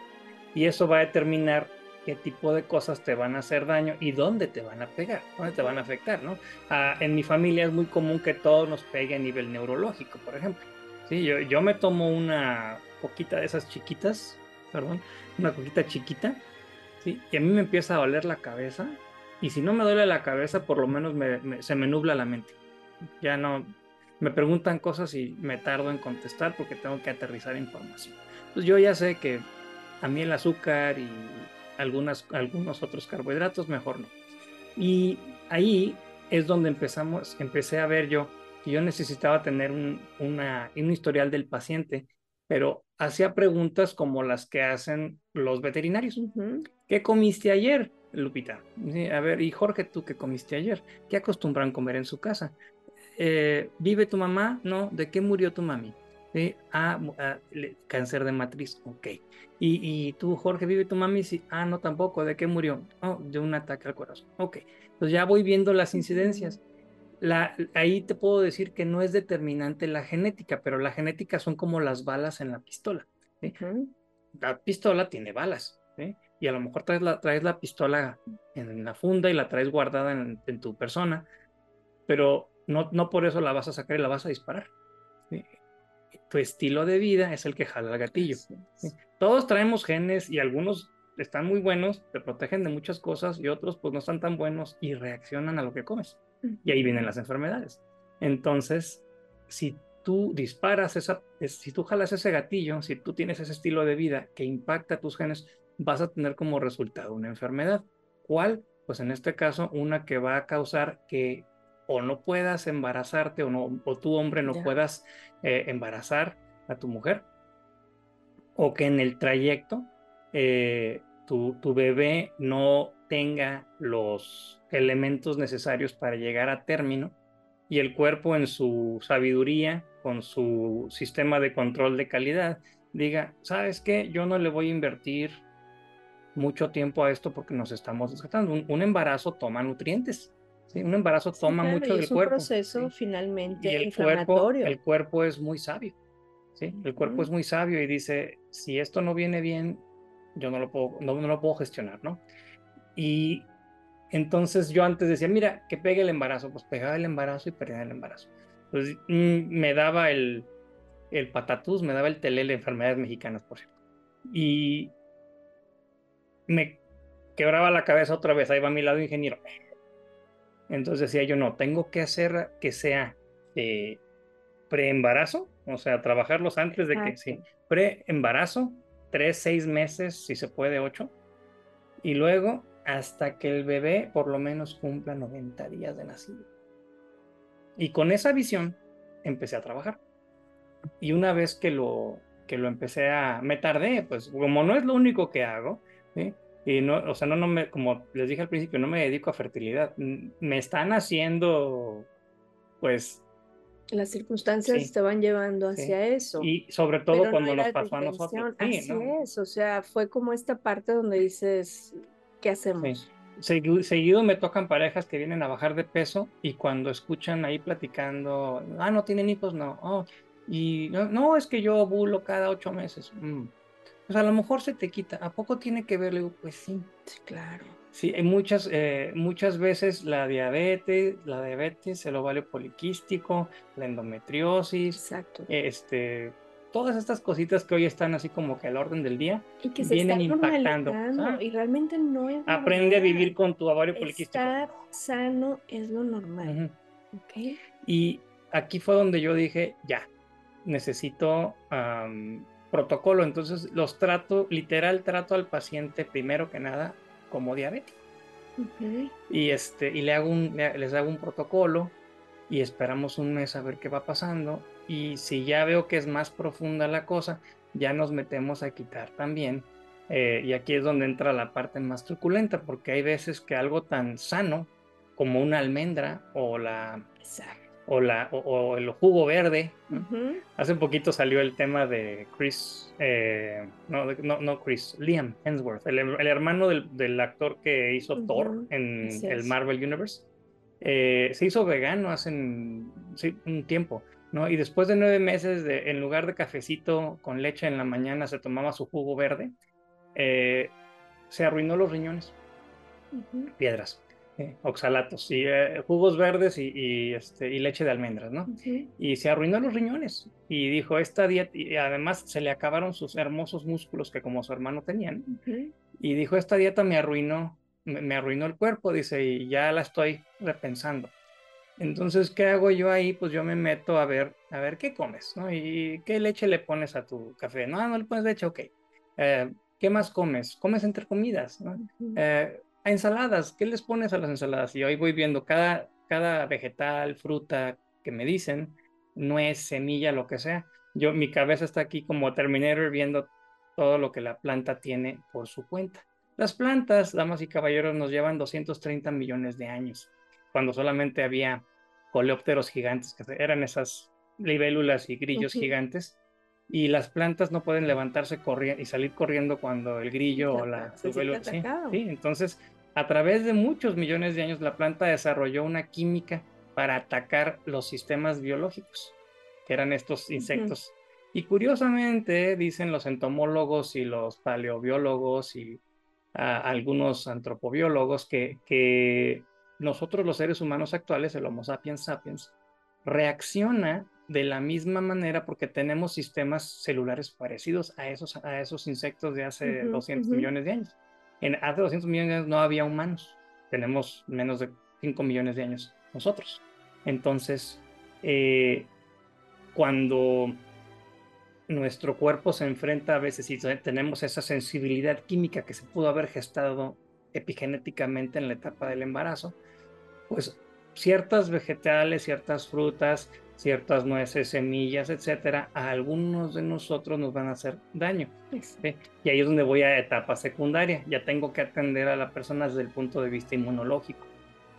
Speaker 2: Y eso va a determinar qué tipo de cosas te van a hacer daño y dónde te van a pegar, dónde te van a afectar, ¿no? Ah, en mi familia es muy común que todo nos pegue a nivel neurológico, por ejemplo. Yo, yo me tomo una coquita de esas chiquitas, perdón, una coquita chiquita, ¿sí? y a mí me empieza a doler la cabeza, y si no me duele la cabeza, por lo menos se me nubla la mente. Ya no, me preguntan cosas y me tardo en contestar porque tengo que aterrizar información. Entonces yo ya sé que a mí el azúcar y algunas, algunos otros carbohidratos, mejor no. Y ahí es donde empezamos, empecé a ver yo yo necesitaba tener un, una, un historial del paciente, pero hacía preguntas como las que hacen los veterinarios. ¿Qué comiste ayer, Lupita? a ver, y Jorge, ¿tú qué comiste ayer? ¿Qué acostumbran comer en su casa? Eh, ¿Vive tu mamá? No. ¿De qué murió tu mami? Ah, ah cáncer de matriz, ok. ¿Y, ¿Y, tú, Jorge, vive tu mami? Sí. Ah, no, tampoco. ¿De qué murió? Oh, de un ataque al corazón. Ok. Entonces ya voy viendo las incidencias ahí te puedo decir que no es determinante la genética, pero la genética son como las balas en la pistola. La pistola tiene balas, y a lo mejor traes la, traes la pistola en la funda y la traes guardada en, tu persona, pero no, no por eso la vas a sacar y la vas a disparar. Tu estilo de vida es el que jala el gatillo. Todos traemos genes y algunos están muy buenos, te protegen de muchas cosas y otros pues no están tan buenos y reaccionan a lo que comes. Y ahí vienen las enfermedades. Entonces, si tú disparas esa, si tú jalas ese gatillo, si tú tienes ese estilo de vida que impacta tus genes, vas a tener como resultado una enfermedad. ¿Cuál? Pues en este caso, una que va a causar que o no puedas embarazarte o, no, o tu hombre no puedas eh, embarazar a tu mujer, o que en el trayecto eh, tu, tu bebé no tenga los elementos necesarios para llegar a término y el cuerpo en su sabiduría, con su sistema de control de calidad, diga, ¿sabes qué? Yo no le voy a invertir mucho tiempo a esto porque nos estamos desgastando. Un, embarazo toma nutrientes. ¿sí? Un embarazo toma mucho del cuerpo.
Speaker 1: Es un proceso finalmente
Speaker 2: y el Cuerpo, el cuerpo es muy sabio. ¿sí? El cuerpo es muy sabio y dice, si esto no viene bien, yo no lo puedo, no, no lo puedo gestionar, ¿no? Y entonces yo antes decía, mira, que pegue el embarazo, pues pegaba el embarazo y perdía el embarazo. Entonces mm, me daba el, el patatús, me daba el telele de enfermedades mexicanas, por cierto. Y me quebraba la cabeza otra vez, ahí va a mi lado ingeniero. Entonces decía yo, no, tengo que hacer que sea eh, preembarazo, o sea, trabajarlos antes de que, sí, preembarazo, tres, seis meses, si se puede, ocho, y luego hasta que el bebé por lo menos cumpla 90 días de nacido. Y con esa visión empecé a trabajar. Y una vez que lo, que lo empecé a, me tardé, pues como no es lo único que hago, y no, o sea, no, no me, como les dije al principio, no me dedico a fertilidad, me están haciendo, pues...
Speaker 1: Las circunstancias te van llevando hacia eso.
Speaker 2: Y sobre todo cuando nos pasó a nosotros.
Speaker 1: Así es, o sea, fue como esta parte donde dices, ¿qué hacemos?
Speaker 2: Seguido me tocan parejas que vienen a bajar de peso y cuando escuchan ahí platicando, ah, no tienen hijos, no, oh, y no, es que yo ovulo cada ocho meses. Mm. Pues a lo mejor se te quita. ¿A poco tiene que ver? Le digo, pues sí.
Speaker 1: Sí, claro.
Speaker 2: Sí, muchas, eh, muchas veces la diabetes, la diabetes, el ovario poliquístico, la endometriosis,
Speaker 1: Exacto.
Speaker 2: este, todas estas cositas que hoy están así como que al orden del día y que se vienen impactando.
Speaker 1: Y realmente no es.
Speaker 2: Aprende a vivir con tu ovario poliquístico.
Speaker 1: Estar sano es lo normal.
Speaker 2: Y aquí fue donde yo dije, ya, necesito protocolo. Entonces los trato, literal, trato al paciente primero que nada como diabético. Y, este, y le hago un, les hago un protocolo y esperamos un mes a ver qué va pasando y si ya veo que es más profunda la cosa, ya nos metemos a quitar también. Eh, y aquí es donde entra la parte más truculenta, porque hay veces que algo tan sano como una almendra o la o la o, el jugo verde. Hace un poquito salió el tema de Chris, eh, no, no, Chris, Liam Hemsworth, el, hermano del, actor que hizo Thor en el Marvel Universe. Eh, se hizo vegano hace un tiempo ¿no? Y después de nueve meses, de, en lugar de cafecito con leche en la mañana, se tomaba su jugo verde, eh, se arruinó los riñones, piedras, eh, oxalatos, y eh, jugos verdes y, este, y leche de almendras, ¿no? Y se arruinó los riñones. Y dijo, esta dieta, y además se le acabaron sus hermosos músculos que como su hermano tenían. Y dijo, esta dieta me arruinó, me arruinó el cuerpo, dice, y ya la estoy repensando. Entonces, ¿qué hago yo ahí? Pues yo me meto a ver, a ver qué comes, ¿no? Y qué leche le pones a tu café. No, no le pones leche, ok. Eh, ¿Qué más comes? Comes entre comidas, ¿no? Eh, a ensaladas, ¿qué les pones a las ensaladas? Y hoy voy viendo cada, cada vegetal, fruta que me dicen, nuez, semilla, lo que sea. Yo, mi cabeza está aquí como Terminator viendo todo lo que la planta tiene por su cuenta. Las plantas, damas y caballeros, nos llevan 230 millones de años cuando solamente había coleópteros gigantes, que eran esas libélulas y grillos gigantes, y las plantas no pueden levantarse y salir corriendo cuando el grillo o la libélula... Sí, entonces, a través de muchos millones de años, la planta desarrolló una química para atacar los sistemas biológicos, que eran estos insectos. Y curiosamente, dicen los entomólogos y los paleobiólogos y ah, algunos antropobiólogos que, que nosotros los seres humanos actuales, el Homo sapiens sapiens, reacciona de la misma manera porque tenemos sistemas celulares parecidos a esos, a esos insectos de hace 200 millones de años. En, hace 200 millones de años no había humanos, tenemos menos de 5 millones de años. nosotros. Entonces, eh, cuando nuestro cuerpo se enfrenta a veces y tenemos esa sensibilidad química que se pudo haber gestado epigenéticamente en la etapa del embarazo, pues ciertas vegetales, ciertas frutas, ciertas nueces, semillas, etcétera, a algunos de nosotros nos van a hacer daño. Y ahí es donde voy a etapa secundaria. Ya tengo que atender a la persona desde el punto de vista inmunológico.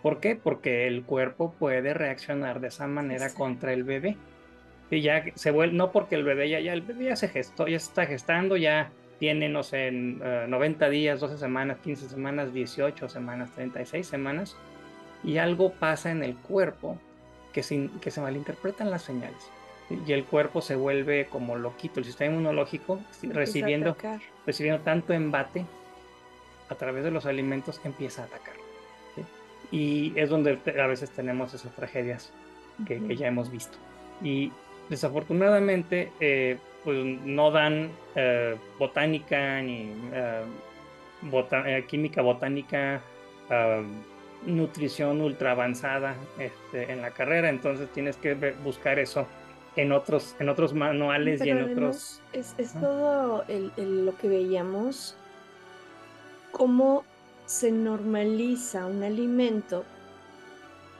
Speaker 2: ¿Por qué? Porque el cuerpo puede reaccionar de esa manera contra el bebé. Y ya se vuelve, no porque el bebé ya, ya, el bebé ya se gestó, ya se está gestando, ya tiene, no sé, 90 eh, días, 12 semanas, 15 semanas, 18 semanas, 36 semanas, y algo pasa en el cuerpo que se, que se malinterpretan las señales. Y el cuerpo se vuelve como loquito, el sistema inmunológico recibiendo, recibiendo tanto embate a través de los alimentos empieza a atacar. Y es donde a veces tenemos esas tragedias que, que ya hemos visto. Y desafortunadamente, eh, pues no dan eh, botánica ni eh, química botánica, nutrición ultra avanzada este, en la carrera, entonces tienes que buscar eso en otros, en otros manuales y en otros...
Speaker 1: Es, todo lo que veíamos, cómo se normaliza un alimento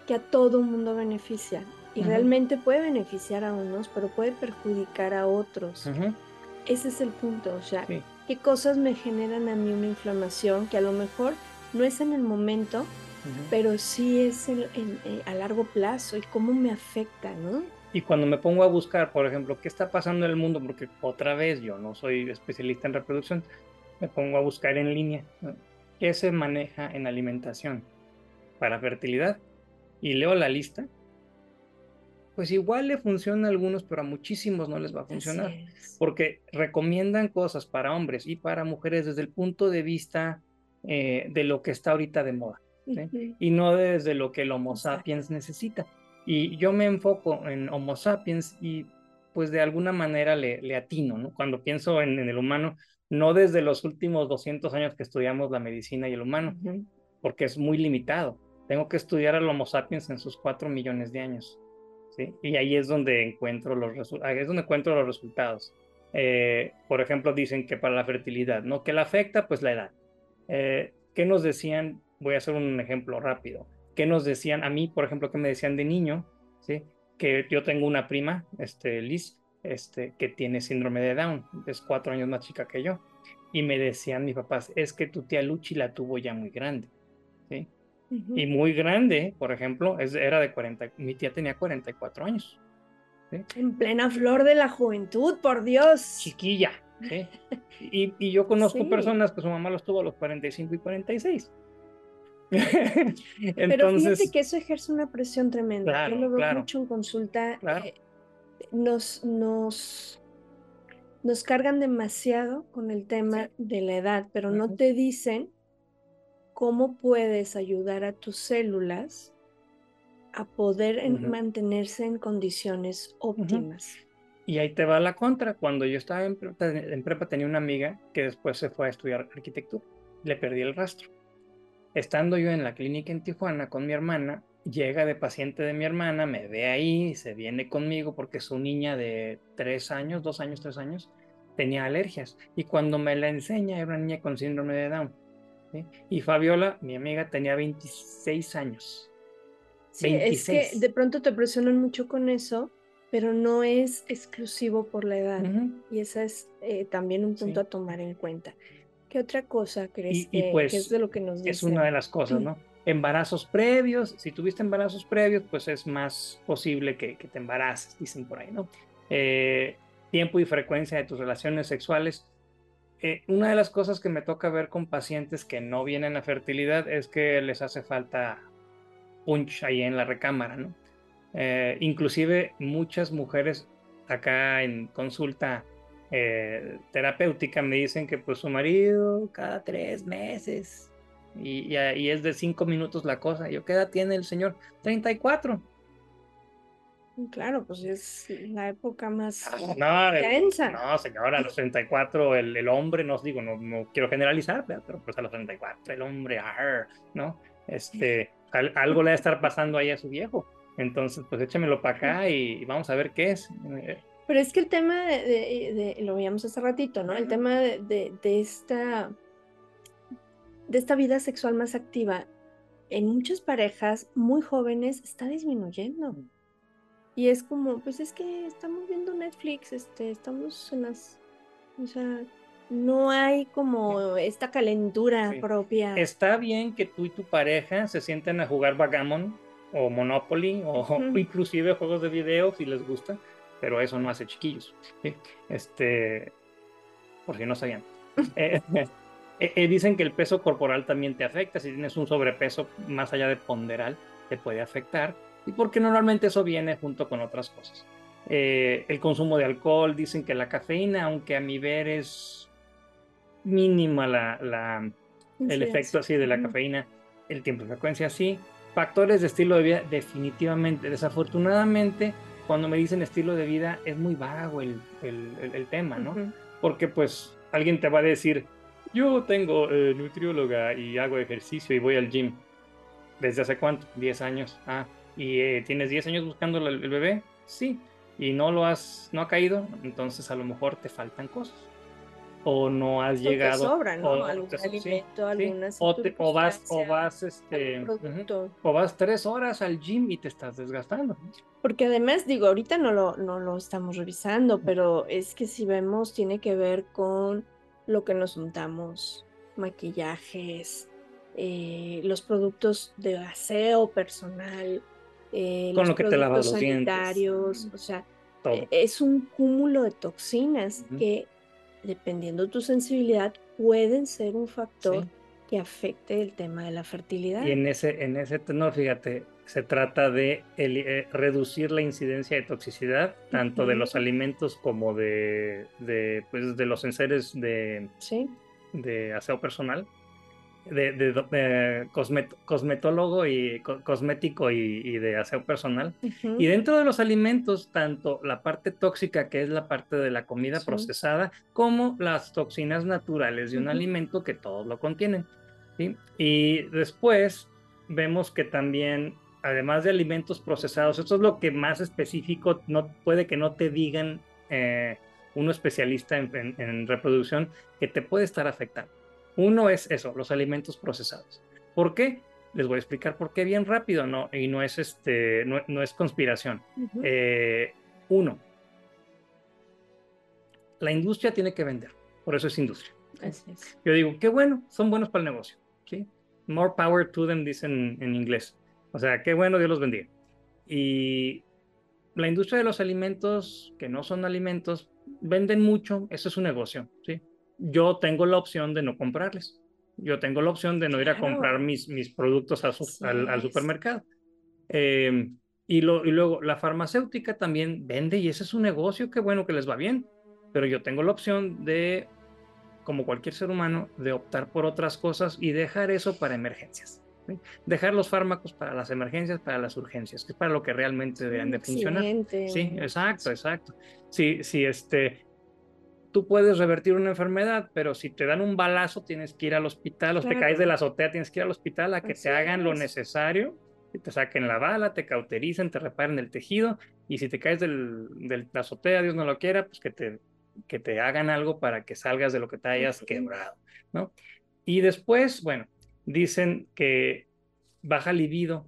Speaker 1: que a todo mundo beneficia. Y realmente puede beneficiar a unos, pero puede perjudicar a otros. Ese es el punto, o sea, qué cosas me generan a mí una inflamación que a lo mejor no es en el momento, pero sí es eh, a largo plazo y cómo me afecta, ¿no?
Speaker 2: Y cuando me pongo a buscar, por ejemplo, qué está pasando en el mundo, porque otra vez yo no soy especialista en reproducción, me pongo a buscar en línea qué se maneja en alimentación para fertilidad y leo la lista. Pues igual le funciona a algunos, pero a muchísimos no les va a funcionar, porque recomiendan cosas para hombres y para mujeres desde el punto de vista eh, de lo que está ahorita de moda, y no desde lo que el Homo sapiens necesita. Y yo me enfoco en Homo sapiens y pues de alguna manera le, le atino, ¿no? Cuando pienso en, el humano, no desde los últimos 200 años que estudiamos la medicina y el humano, porque es muy limitado. Tengo que estudiar al Homo sapiens en sus 4 millones de años. Y ahí es donde encuentro los, es donde encuentro los resultados. Eh, por ejemplo, dicen que para la fertilidad, ¿no? ¿Qué le afecta? Pues la edad. Eh, ¿Qué nos decían? Voy a hacer un ejemplo rápido. ¿Qué nos decían a mí, por ejemplo, qué me decían de niño? ¿Sí? Que yo tengo una prima, este, Liz, este, que tiene síndrome de Down, es cuatro años más chica que yo. Y me decían mis papás, es que tu tía Luchi la tuvo ya muy grande. ¿sí? y muy grande, por ejemplo, es, era de 40, mi tía tenía 44 años.
Speaker 1: En plena flor de la juventud, por Dios.
Speaker 2: Chiquilla. Y, y, yo conozco personas que su mamá los tuvo a los 45 y 46.
Speaker 1: Entonces, Pero fíjate que eso ejerce una presión tremenda. yo lo veo mucho en consulta. Eh, nos, nos, nos cargan demasiado con el tema de la edad, pero no te dicen cómo puedes ayudar a tus células a poder mantenerse en condiciones óptimas.
Speaker 2: Y ahí te va la contra. Cuando yo estaba en prepa, tenía una amiga que después se fue a estudiar arquitectura. Le perdí el rastro. Estando yo en la clínica en Tijuana con mi hermana, llega de paciente de mi hermana, me ve ahí, se viene conmigo porque su niña de tres años, dos años, tres años, tenía alergias. Y cuando me la enseña, era una niña con síndrome de Down y Fabiola, mi amiga, tenía 26 años.
Speaker 1: Sí, es que de pronto te presionan mucho con eso, pero no es exclusivo por la edad. Y esa es eh, también un punto a tomar en cuenta. ¿Qué otra cosa crees que, pues, es de lo que nos
Speaker 2: Es una de las cosas, ¿no? Embarazos previos, si tuviste embarazos previos, pues es más posible que, te embaraces, dicen por ahí, ¿no? Eh, tiempo y frecuencia de tus relaciones sexuales eh, una de las cosas que me toca ver con pacientes que no vienen a fertilidad es que les hace falta punch ahí en la recámara, ¿no? Eh, inclusive muchas mujeres acá en consulta eh, terapéutica me dicen que pues su marido cada tres meses y, y, es de cinco minutos la cosa. Yo, ¿qué edad tiene el señor? 34.
Speaker 1: Claro, pues es la época más
Speaker 2: ah, no, tensa. No, señora, a los 34 el, el hombre, no digo, no, no quiero generalizar, pero pues a los 34 el hombre, ¿no? Este, algo le va a estar pasando ahí a su viejo. Entonces, pues échamelo para acá y, vamos a ver qué es.
Speaker 1: Pero es que el tema de, lo veíamos hace ratito, ¿no? El tema de, esta de esta vida sexual más activa en muchas parejas muy jóvenes está disminuyendo. Y es como, pues es que estamos viendo Netflix, este, estamos en las, o sea, no hay como esta calentura propia.
Speaker 2: Está bien que tú y tu pareja se sienten a jugar Bagamon o Monopoly o inclusive juegos de video si les gusta, pero eso no hace chiquillos. Este, por si no sabían. Eh, eh, eh, dicen que el peso corporal también te afecta, si tienes un sobrepeso más allá de ponderal, te puede afectar, y porque normalmente eso viene junto con otras cosas. el consumo de alcohol, dicen que la cafeína, aunque a mi ver es mínima la, la el efecto así de la cafeína, el tiempo de frecuencia sí, factores de estilo de vida, definitivamente. Desafortunadamente, cuando me dicen estilo de vida, es muy vago el, el, tema, ¿no? Porque pues alguien te va a decir, yo tengo eh, nutrióloga y hago ejercicio y voy al gym. ¿Desde hace cuánto? 10 años. Ah, ¿y eh, tienes 10 años buscando el, el bebé? Sí. ¿Y no lo has, no ha caído? Entonces a lo mejor te faltan cosas o no has llegado.
Speaker 1: sobra, ¿no? O, Algún alimento, algunas
Speaker 2: o, o, vas, o vas, este, o vas tres horas al gym y te estás desgastando.
Speaker 1: Porque además, digo, ahorita no lo, no lo estamos revisando, pero es que si vemos, tiene que ver con lo que nos untamos, maquillajes, eh, los productos de aseo personal, eh,
Speaker 2: con lo que te lavas los
Speaker 1: sanitarios, o sea, e, es un cúmulo de toxinas que dependiendo tu sensibilidad, pueden ser un factor que afecte el tema de la fertilidad.
Speaker 2: Y en ese, en ese tenor, fíjate, se trata de eh, reducir la incidencia de toxicidad, tanto de los alimentos como de, de, pues, de los enseres de, de aseo personal de, de, cosmetólogo y cosmético y, de aseo personal. Y dentro de los alimentos, tanto la parte tóxica, que es la parte de la comida procesada, como las toxinas naturales de un alimento que todos lo contienen. Y después vemos que también, además de alimentos procesados, esto es lo que más específico no, puede que no te digan eh, uno especialista en reproducción, que te puede estar afectando uno es eso, los alimentos procesados. ¿Por qué? Les voy a explicar por qué bien rápido, no, y no es este, no, es conspiración. Eh, uno, la industria tiene que vender, por eso es industria. Yo digo, qué bueno, son buenos para el negocio, ¿sí? More power to them, dicen en inglés. O sea, qué bueno, Dios los bendiga. Y la industria de los alimentos, que no son alimentos, venden mucho, eso es un negocio, ¿sí? Yo tengo la opción de no comprarles. Yo tengo la opción de no ir a comprar mis, mis productos al, supermercado. Em, y, lo, y luego la farmacéutica también vende y ese es un negocio que bueno que les va bien, pero yo tengo la opción de, como cualquier ser humano, de optar por otras cosas y dejar eso para emergencias. Dejar los fármacos para las emergencias, para las urgencias, que es para lo que realmente deberían de funcionar. Sí, exacto, exacto. Sí, sí, este, tú puedes revertir una enfermedad, pero si te dan un balazo tienes que ir al hospital, o te caes de la azotea tienes que ir al hospital a que te hagan lo necesario, que te saquen la bala, te cautericen, te reparen el tejido, y si te caes del, de la azotea, Dios no lo quiera, pues que te, que te hagan algo para que salgas de lo que te hayas quebrado, ¿no? Y después, bueno, dicen que baja libido,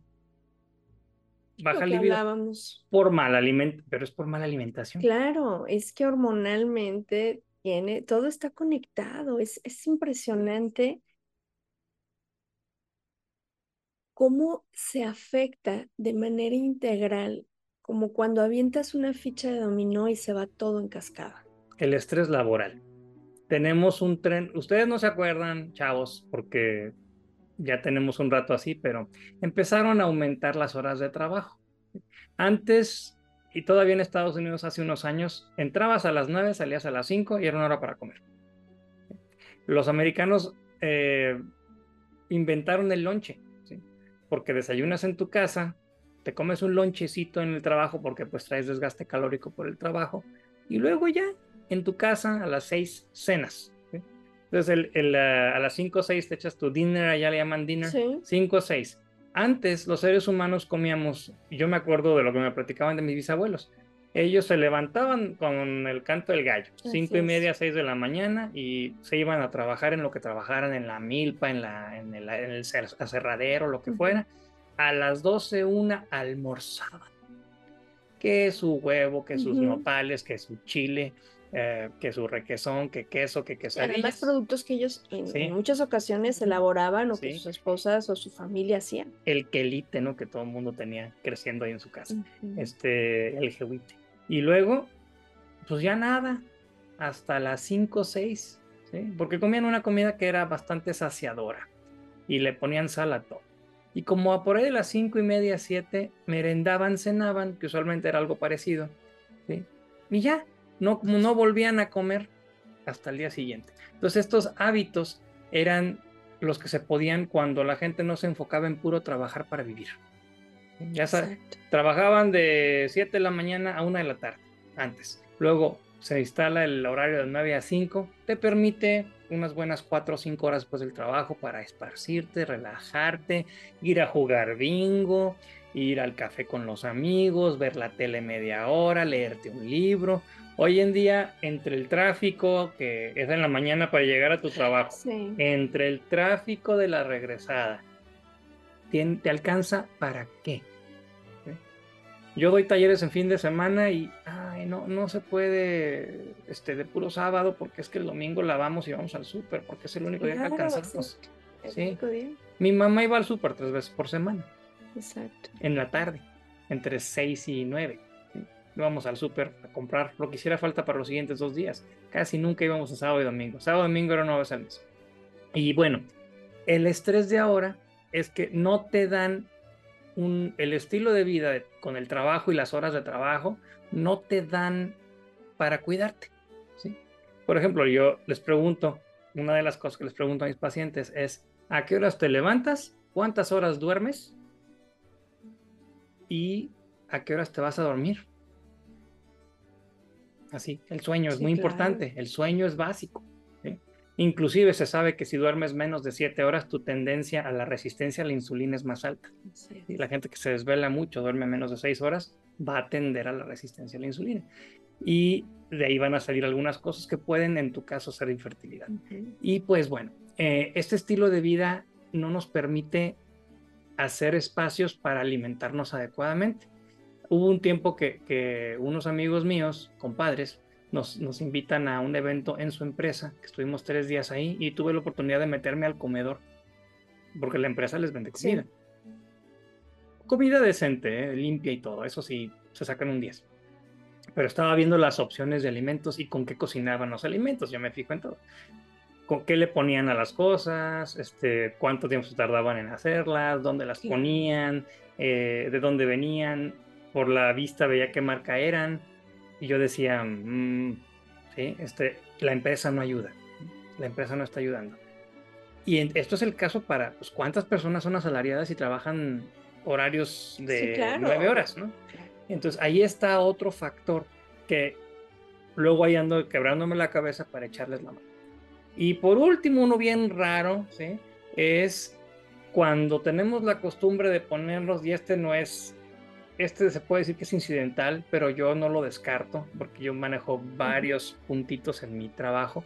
Speaker 2: baja libido por mal alimento, pero es por mala alimentación.
Speaker 1: Claro, es que hormonalmente tiene, todo está conectado, es, es impresionante cómo se afecta de manera integral, como cuando avientas una ficha de dominó y se va todo en cascada.
Speaker 2: El estrés laboral. Tenemos un tren, ustedes no se acuerdan, chavos, porque ya tenemos un rato así, pero empezaron a aumentar las horas de trabajo. Antes, y todavía en Estados Unidos hace unos años, entrabas a las 9, salías a las 5 y era una hora para comer. Los americanos eh, inventaron el lonche, porque desayunas en tu casa, te comes un lonchecito en el trabajo porque pues traes desgaste calórico por el trabajo, y luego ya en tu casa a las 6 cenas. Entonces, el, a las 5 o 6 te echas tu dinner, allá le llaman dinner. 5 o 6. antes los seres humanos comíamos, yo me acuerdo de lo que me platicaban de mis bisabuelos, ellos se levantaban con el canto del gallo, cinco y media, seis de la mañana, y se iban a trabajar en lo que trabajaran en la milpa, en, la, en, el, en el aserradero, lo que fuera. A las doce, una almorzaban. Que su huevo, que sus nopales, que su chile, eh, que su requesón, que queso, que quesadillas.
Speaker 1: Además, productos que ellos en, muchas ocasiones elaboraban o que sus esposas o su familia hacían.
Speaker 2: El quelite, ¿no? Que todo el mundo tenía creciendo ahí en su casa. Este, el jehuite. Y luego, pues ya nada, hasta las 5 o 6, ¿sí? Porque comían una comida que era bastante saciadora y le ponían sal a todo. Y como a por ahí de las cinco y media, 7, merendaban, cenaban, que usualmente era algo parecido, ¿sí? Y ya, no, no volvían a comer hasta el día siguiente. Entonces estos hábitos eran los que se podían cuando la gente no se enfocaba en puro trabajar para vivir. Ya sabes, trabajaban de 7 de la mañana a 1 de la tarde, antes. Luego se instala el horario de 9 a 5, te permite unas buenas 4 o 5 horas después del trabajo para esparcirte, relajarte, ir a jugar bingo, ir al café con los amigos, ver la tele media hora, leerte un libro. Hoy en día, entre el tráfico, que es en la mañana para llegar a tu trabajo, entre el tráfico de la regresada, ¿te, alcanza para qué? Yo doy talleres en fin de semana y ay, no, no se puede este, de puro sábado porque es que el domingo lavamos y vamos al súper porque es el único día que alcanzamos. Sí. Mi mamá iba al súper tres veces por semana.
Speaker 1: Exacto.
Speaker 2: En la tarde, entre 6 y 9. Íbamos al súper a comprar lo que hiciera falta para los siguientes dos días. Casi nunca íbamos a sábado y domingo. Sábado y domingo era una vez al mes. Y bueno, el estrés de ahora es que no te dan un, el estilo de vida con el trabajo y las horas de trabajo, no te dan para cuidarte. ¿sí? Por ejemplo, yo les pregunto, una de las cosas que les pregunto a mis pacientes es, ¿a qué horas te levantas? ¿Cuántas horas duermes? y a qué horas te vas a dormir. Así, el sueño es muy importante, el sueño es básico. Inclusive se sabe que si duermes menos de siete horas, tu tendencia a la resistencia a la insulina es más alta. Y la gente que se desvela mucho, duerme menos de seis horas, va a tender a la resistencia a la insulina. Y de ahí van a salir algunas cosas que pueden, en tu caso, ser infertilidad. Y pues bueno, eh, este estilo de vida no nos permite hacer espacios para alimentarnos adecuadamente. Hubo un tiempo que, unos amigos míos, compadres, nos, nos, invitan a un evento en su empresa, que estuvimos tres días ahí y tuve la oportunidad de meterme al comedor, porque la empresa les vende comida. Comida decente, ¿eh? limpia y todo, eso sí, se sacan un 10. Pero estaba viendo las opciones de alimentos y con qué cocinaban los alimentos, yo me fijo en todo con qué le ponían a las cosas, este, cuánto tiempo se tardaban en hacerlas, dónde las ponían, eh, de dónde venían, por la vista veía qué marca eran, y yo decía, mm, ¿sí? este, la empresa no ayuda, la empresa no está ayudando. Y esto es el caso para, pues, ¿cuántas personas son asalariadas y trabajan horarios de nueve horas, ¿no? Entonces ahí está otro factor que luego ahí ando quebrándome la cabeza para echarles la mano. Y por último, uno bien raro, ¿sí? Es cuando tenemos la costumbre de ponerlos, y este no es, este se puede decir que es incidental, pero yo no lo descarto, porque yo manejo varios puntitos en mi trabajo,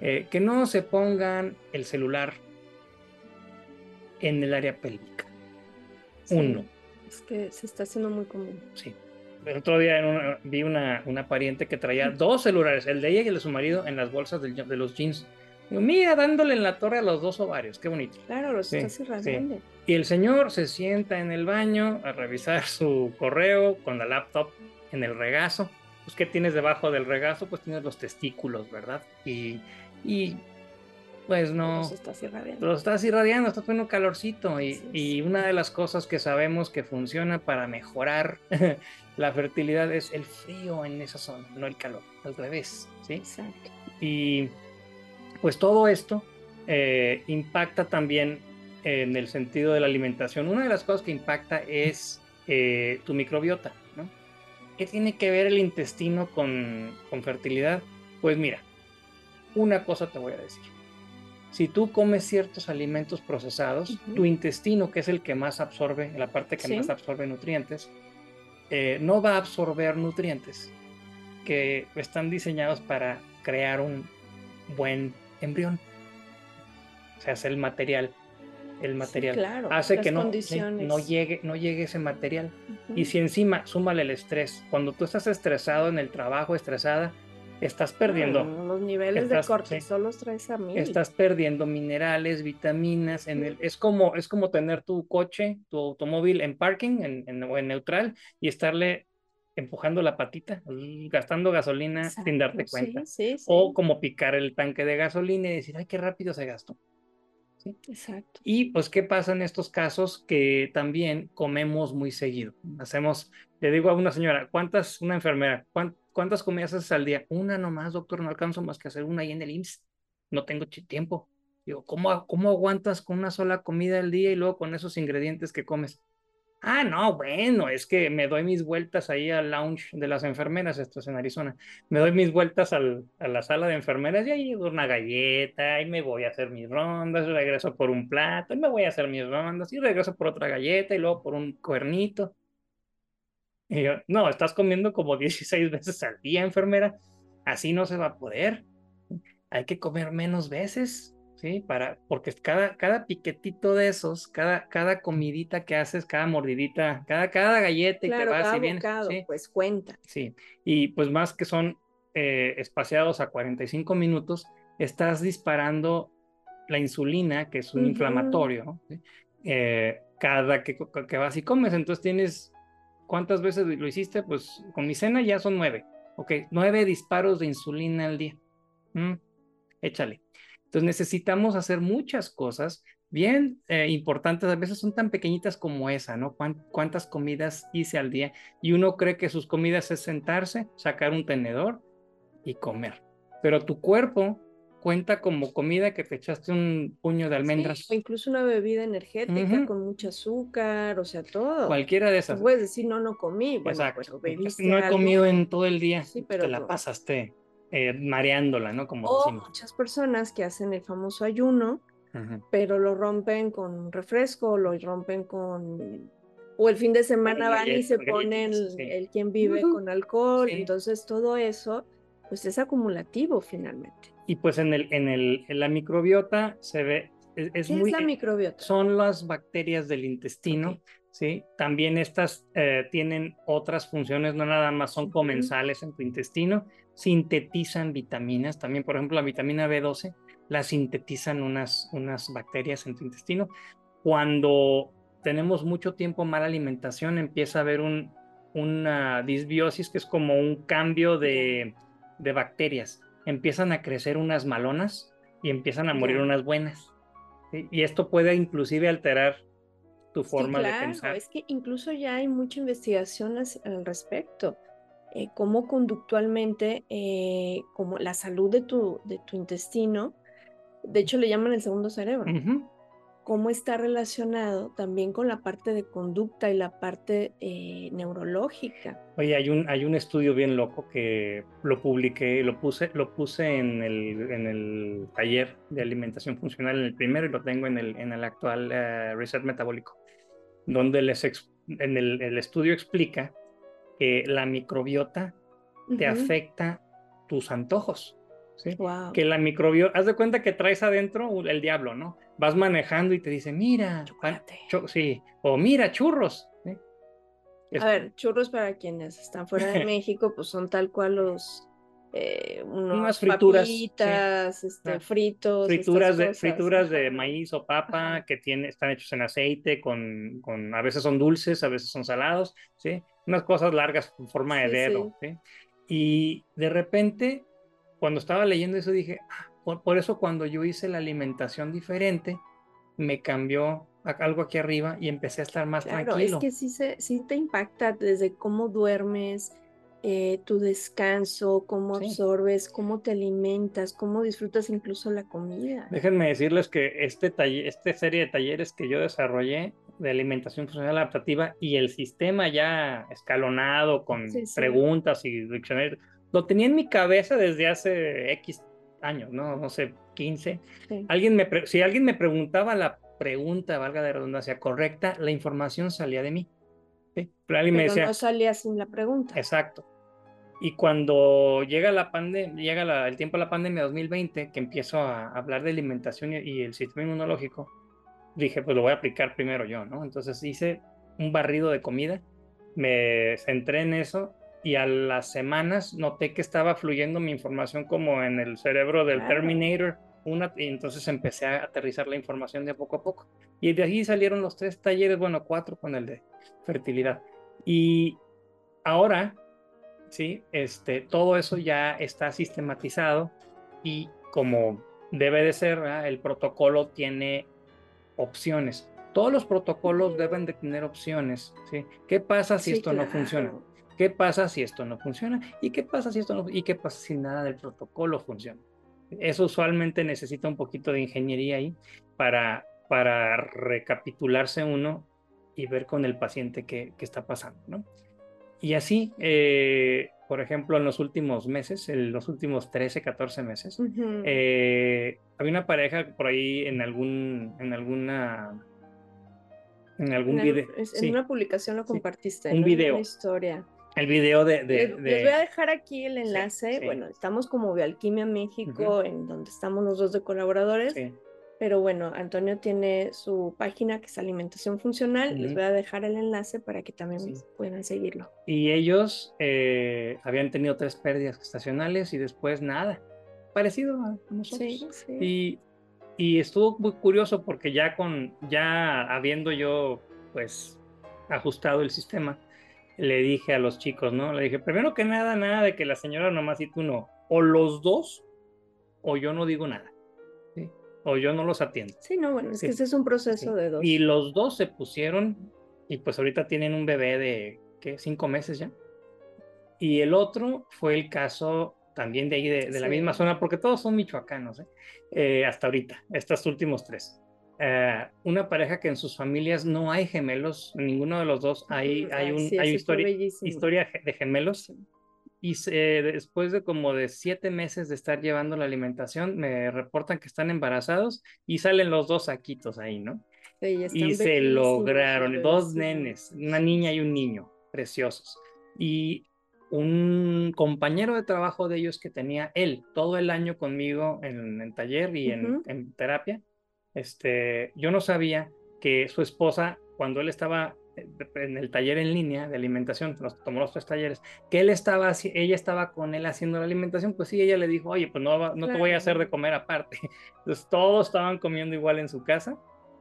Speaker 2: eh, que no se pongan el celular en el área pélvica. Uno.
Speaker 1: Es que se está haciendo muy común.
Speaker 2: Sí. El otro día vi una, una, pariente que traía dos celulares, el de ella y el de su marido, en las bolsas de los jeans mira, dándole en la torre a los dos ovarios, qué bonito.
Speaker 1: Claro, los está irradiando.
Speaker 2: Y el señor se sienta en el baño a revisar su correo con la laptop en el regazo. Pues, ¿qué tienes debajo del regazo? Pues tienes los testículos, ¿verdad? Y, y pues no.
Speaker 1: Los estás irradiando.
Speaker 2: Los estás irradiando, estás poniendo calorcito. Y, y una de las cosas que sabemos que funciona para mejorar la fertilidad es el frío en esa zona, no el calor, al revés, ¿sí?
Speaker 1: Exacto.
Speaker 2: Y pues todo esto eh, impacta también en el sentido de la alimentación. Una de las cosas que impacta es eh, tu microbiota. ¿no? ¿Qué tiene que ver el intestino con, con fertilidad? Pues mira, una cosa te voy a decir. si tú comes ciertos alimentos procesados, tu intestino, que es el que más absorbe, la parte que más absorbe nutrientes, eh, no va a absorber nutrientes que están diseñados para crear un buen embrión. O sea, es el material. El material hace que no, no, llegue, no llegue ese material. Y si encima súmale el estrés, cuando tú estás estresado en el trabajo, estresada, estás perdiendo.
Speaker 1: los niveles de cortisol los traes a mí.
Speaker 2: Estás perdiendo minerales, vitaminas. En el, es, como, es como tener tu coche, tu automóvil en parking en, en, o en neutral y estarle empujando la patita, gastando gasolina sin darte cuenta. O como picar el tanque de gasolina y decir, ay, qué rápido se gastó.
Speaker 1: Exacto.
Speaker 2: Y pues, ¿qué pasa en estos casos? Que también comemos muy seguido. Hacemos, le digo a una señora, ¿cuántas, una enfermera, cuántas comidas haces al día? Una nomás, doctor, no alcanzo más que hacer una ahí en el IMSS. No tengo tiempo. Digo, ¿cómo, ¿cómo aguantas con una sola comida al día y luego con esos ingredientes que comes? Ah, no, bueno, es que me doy mis vueltas ahí al lounge de las enfermeras, esto es en Arizona. Me doy mis vueltas a la sala de enfermeras y ahí una galleta, y me voy a hacer mis rondas, regreso por un plato, y me voy a hacer mis rondas, y regreso por otra galleta, y luego por un cuernito. Y yo, no, estás comiendo como 16 veces al día, enfermera. Así no se va a poder. Hay que comer menos veces. ¿Sí? Para, porque cada, cada piquetito de esos, cada, cada comidita que haces, cada mordidita, cada, cada galleta y
Speaker 1: que vas y vienes, pues cuenta.
Speaker 2: Sí, y pues más que son eh, espaciados a 45 minutos, estás disparando la insulina, que es un inflamatorio, eh, cada que, que, vas y comes, entonces tienes, ¿cuántas veces lo hiciste? Pues con mi cena ya son nueve, ok, nueve disparos de insulina al día. Mm, échale. Entonces necesitamos hacer muchas cosas bien eh, importantes, a veces son tan pequeñitas como esa, ¿no? ¿Cuántas comidas hice al día? Y uno cree que sus comidas es sentarse, sacar un tenedor y comer. Pero tu cuerpo cuenta como comida que te echaste un puño de almendras.
Speaker 1: o incluso una bebida energética con mucho azúcar, o sea, todo.
Speaker 2: Cualquiera de esas.
Speaker 1: puedes decir, no, no comí. Bueno,
Speaker 2: Exacto. no he comido en todo el día. Sí, pero te la pasaste eh, mareándola, ¿no? Como
Speaker 1: o muchas personas que hacen el famoso ayuno, pero lo rompen con refresco, lo rompen con... O el fin de semana van y se ponen el, quien vive con alcohol, entonces todo eso, pues es acumulativo finalmente.
Speaker 2: Y pues en, el, en, el, en la microbiota se ve... Es, es muy,
Speaker 1: es la microbiota?
Speaker 2: Son las bacterias del intestino. ¿Sí? También estas eh, tienen otras funciones, no nada más son comensales en tu intestino, sintetizan vitaminas, también por ejemplo la vitamina B12 la sintetizan unas, unas bacterias en tu intestino. Cuando tenemos mucho tiempo mala alimentación, empieza a haber un, una disbiosis que es como un cambio de, de bacterias. Empiezan a crecer unas malonas y empiezan a morir unas buenas. Y esto puede inclusive alterar tu forma de pensar.
Speaker 1: Es que incluso ya hay mucha investigación al respecto. Eh, cómo conductualmente, eh, como la salud de tu, de tu intestino, de hecho le llaman el segundo cerebro, cómo está relacionado también con la parte de conducta y la parte eh, neurológica.
Speaker 2: Oye, hay un, hay un estudio bien loco que lo publiqué, lo puse, lo puse en el, en el taller de alimentación funcional en el primero y lo tengo en el, en el actual Reset Metabólico donde les en el, estudio explica que la microbiota te afecta tus antojos. ¿sí? Que la microbiota, haz de cuenta que traes adentro el diablo, ¿no? Vas manejando y te dice, mira, sí, o mira, churros.
Speaker 1: A ver, churros para quienes están fuera de México, pues son tal cual los eh, unas frituras, este, fritos.
Speaker 2: Frituras de, frituras de maíz o papa que tiene, están hechos en aceite, con, con, a veces son dulces, a veces son salados, ¿sí? Unas cosas largas con forma de dedo, sí. Y de repente, cuando estaba leyendo eso, dije, ah, por, eso cuando yo hice la alimentación diferente, me cambió algo aquí arriba y empecé a estar más claro, tranquilo.
Speaker 1: Es que sí, se, sí te impacta desde cómo duermes, eh, tu descanso, cómo absorbes, cómo te alimentas, cómo disfrutas incluso la comida.
Speaker 2: Déjenme decirles que este taller, esta serie de talleres que yo desarrollé de alimentación funcional adaptativa y el sistema ya escalonado con preguntas y diccionarios, lo tenía en mi cabeza desde hace X años, ¿no? No sé, 15. Alguien me si alguien me preguntaba la pregunta, valga de redundancia, correcta, la información salía de mí.
Speaker 1: Pero alguien me decía. No salía sin la pregunta.
Speaker 2: Exacto. Y cuando llega la llega el tiempo de la pandemia 2020, que empiezo a hablar de alimentación y, el sistema inmunológico, dije, pues lo voy a aplicar primero yo, ¿no? Entonces hice un barrido de comida, me centré en eso y a las semanas noté que estaba fluyendo mi información como en el cerebro del Terminator, una, y entonces empecé a aterrizar la información de poco a poco. Y de ahí salieron los tres talleres, bueno, cuatro con el de fertilidad. Y ahora ¿sí? Este, todo eso ya está sistematizado y como debe de ser, el protocolo tiene opciones. Todos los protocolos deben de tener opciones, ¿sí? ¿Qué pasa si esto no funciona? ¿Qué pasa si esto no funciona? ¿Y qué pasa si esto no y qué pasa si nada del protocolo funciona? Eso usualmente necesita un poquito de ingeniería ahí para, para recapitularse uno y ver con el paciente qué, qué está pasando, ¿no? Y así, eh, por ejemplo, en los últimos meses, en los últimos 13, 14 meses, eh, había una pareja por ahí en algún, en alguna, en algún video.
Speaker 1: En una publicación lo compartiste.
Speaker 2: Un video.
Speaker 1: Una historia.
Speaker 2: El video de,
Speaker 1: les, voy a dejar aquí el enlace. Bueno, estamos como Bioalquimia México, en donde estamos los dos de colaboradores. Pero bueno, Antonio tiene su página que es Alimentación Funcional. Les voy a dejar el enlace para que también puedan seguirlo.
Speaker 2: Y ellos eh, habían tenido tres pérdidas estacionales y después nada. Parecido a nosotros. Sí, y, y estuvo muy curioso porque ya con, ya habiendo yo pues ajustado el sistema, le dije a los chicos, ¿no? Le dije, primero que nada, nada de que la señora nomás y tú no. O los dos, o yo no digo nada o yo no los atiendo.
Speaker 1: Sí, no, bueno, es que ese es un proceso de dos.
Speaker 2: Y los dos se pusieron y pues ahorita tienen un bebé de, ¿qué? Cinco meses ya. Y el otro fue el caso también de ahí, de, la misma zona, porque todos son michoacanos, ¿eh? Eh, hasta ahorita, estos últimos tres. Eh, una pareja que en sus familias no hay gemelos, ninguno de los dos hay, hay, un, hay historia, historia de gemelos y después de como de siete meses de estar llevando la alimentación, me reportan que están embarazados y salen los dos saquitos ahí, ¿no? y se lograron, dos nenes, una niña y un niño, preciosos. Y un compañero de trabajo de ellos que tenía él todo el año conmigo en el taller y en, en terapia, este, yo no sabía que su esposa, cuando él estaba en el taller en línea de alimentación, nos tomó los tres talleres, que él estaba, ella estaba con él haciendo la alimentación, pues sí, ella le dijo, oye, pues no, no te voy a hacer de comer aparte. Entonces todos estaban comiendo igual en su casa,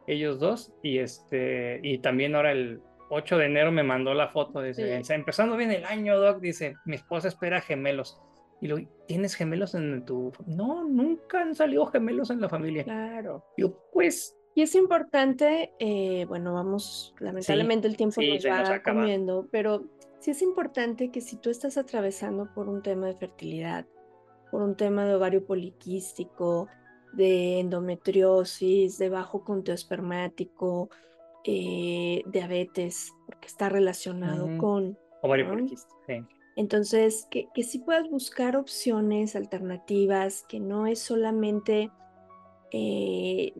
Speaker 2: ellos dos, y este, y también ahora el 8 de enero me mandó la foto, dice, empezando bien el año, Doc, dice, mi esposa espera gemelos. Y lo, ¿tienes gemelos en tu...? No, nunca han salido gemelos en la familia.
Speaker 1: Claro.
Speaker 2: Yo, pues,
Speaker 1: y es importante, eh, bueno, vamos, lamentablemente el tiempo nos va comiendo, pero sí es importante que si tú estás atravesando por un tema de fertilidad, por un tema de ovario poliquístico, de endometriosis, de bajo conteo espermático, eh, diabetes, porque está relacionado con...
Speaker 2: Ovario poliquístico, sí.
Speaker 1: Entonces, que, que sí puedas buscar opciones alternativas, que no es solamente eh,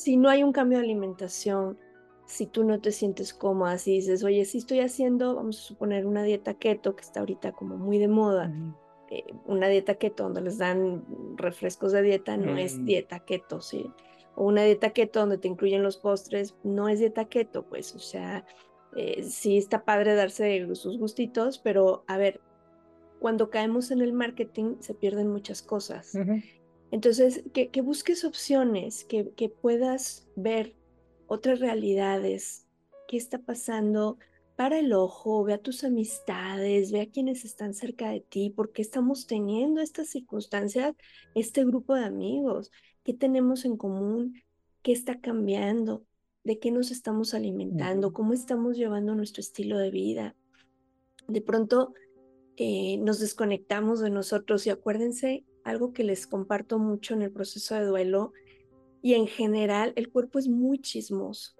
Speaker 1: si no hay un cambio de alimentación, si tú no te sientes cómoda, si dices, oye, si estoy haciendo, vamos a suponer, una dieta keto que está ahorita como muy de moda, eh, una dieta keto donde les dan refrescos de dieta, no es mm. dieta keto, ¿sí? O una dieta keto donde te incluyen los postres, no es dieta keto, pues, o sea, eh, sí está padre darse sus gustitos, pero a ver, cuando caemos en el marketing se pierden muchas cosas. Entonces, que, busques opciones, que, puedas ver otras realidades, qué está pasando para el ojo, ve a tus amistades, ve a quienes están cerca de ti, porque estamos teniendo estas circunstancias, este grupo de amigos, qué tenemos en común, qué está cambiando, de qué nos estamos alimentando, cómo estamos llevando nuestro estilo de vida. De pronto eh, nos desconectamos de nosotros y acuérdense algo que les comparto mucho en el proceso de duelo y en general el cuerpo es muy chismoso.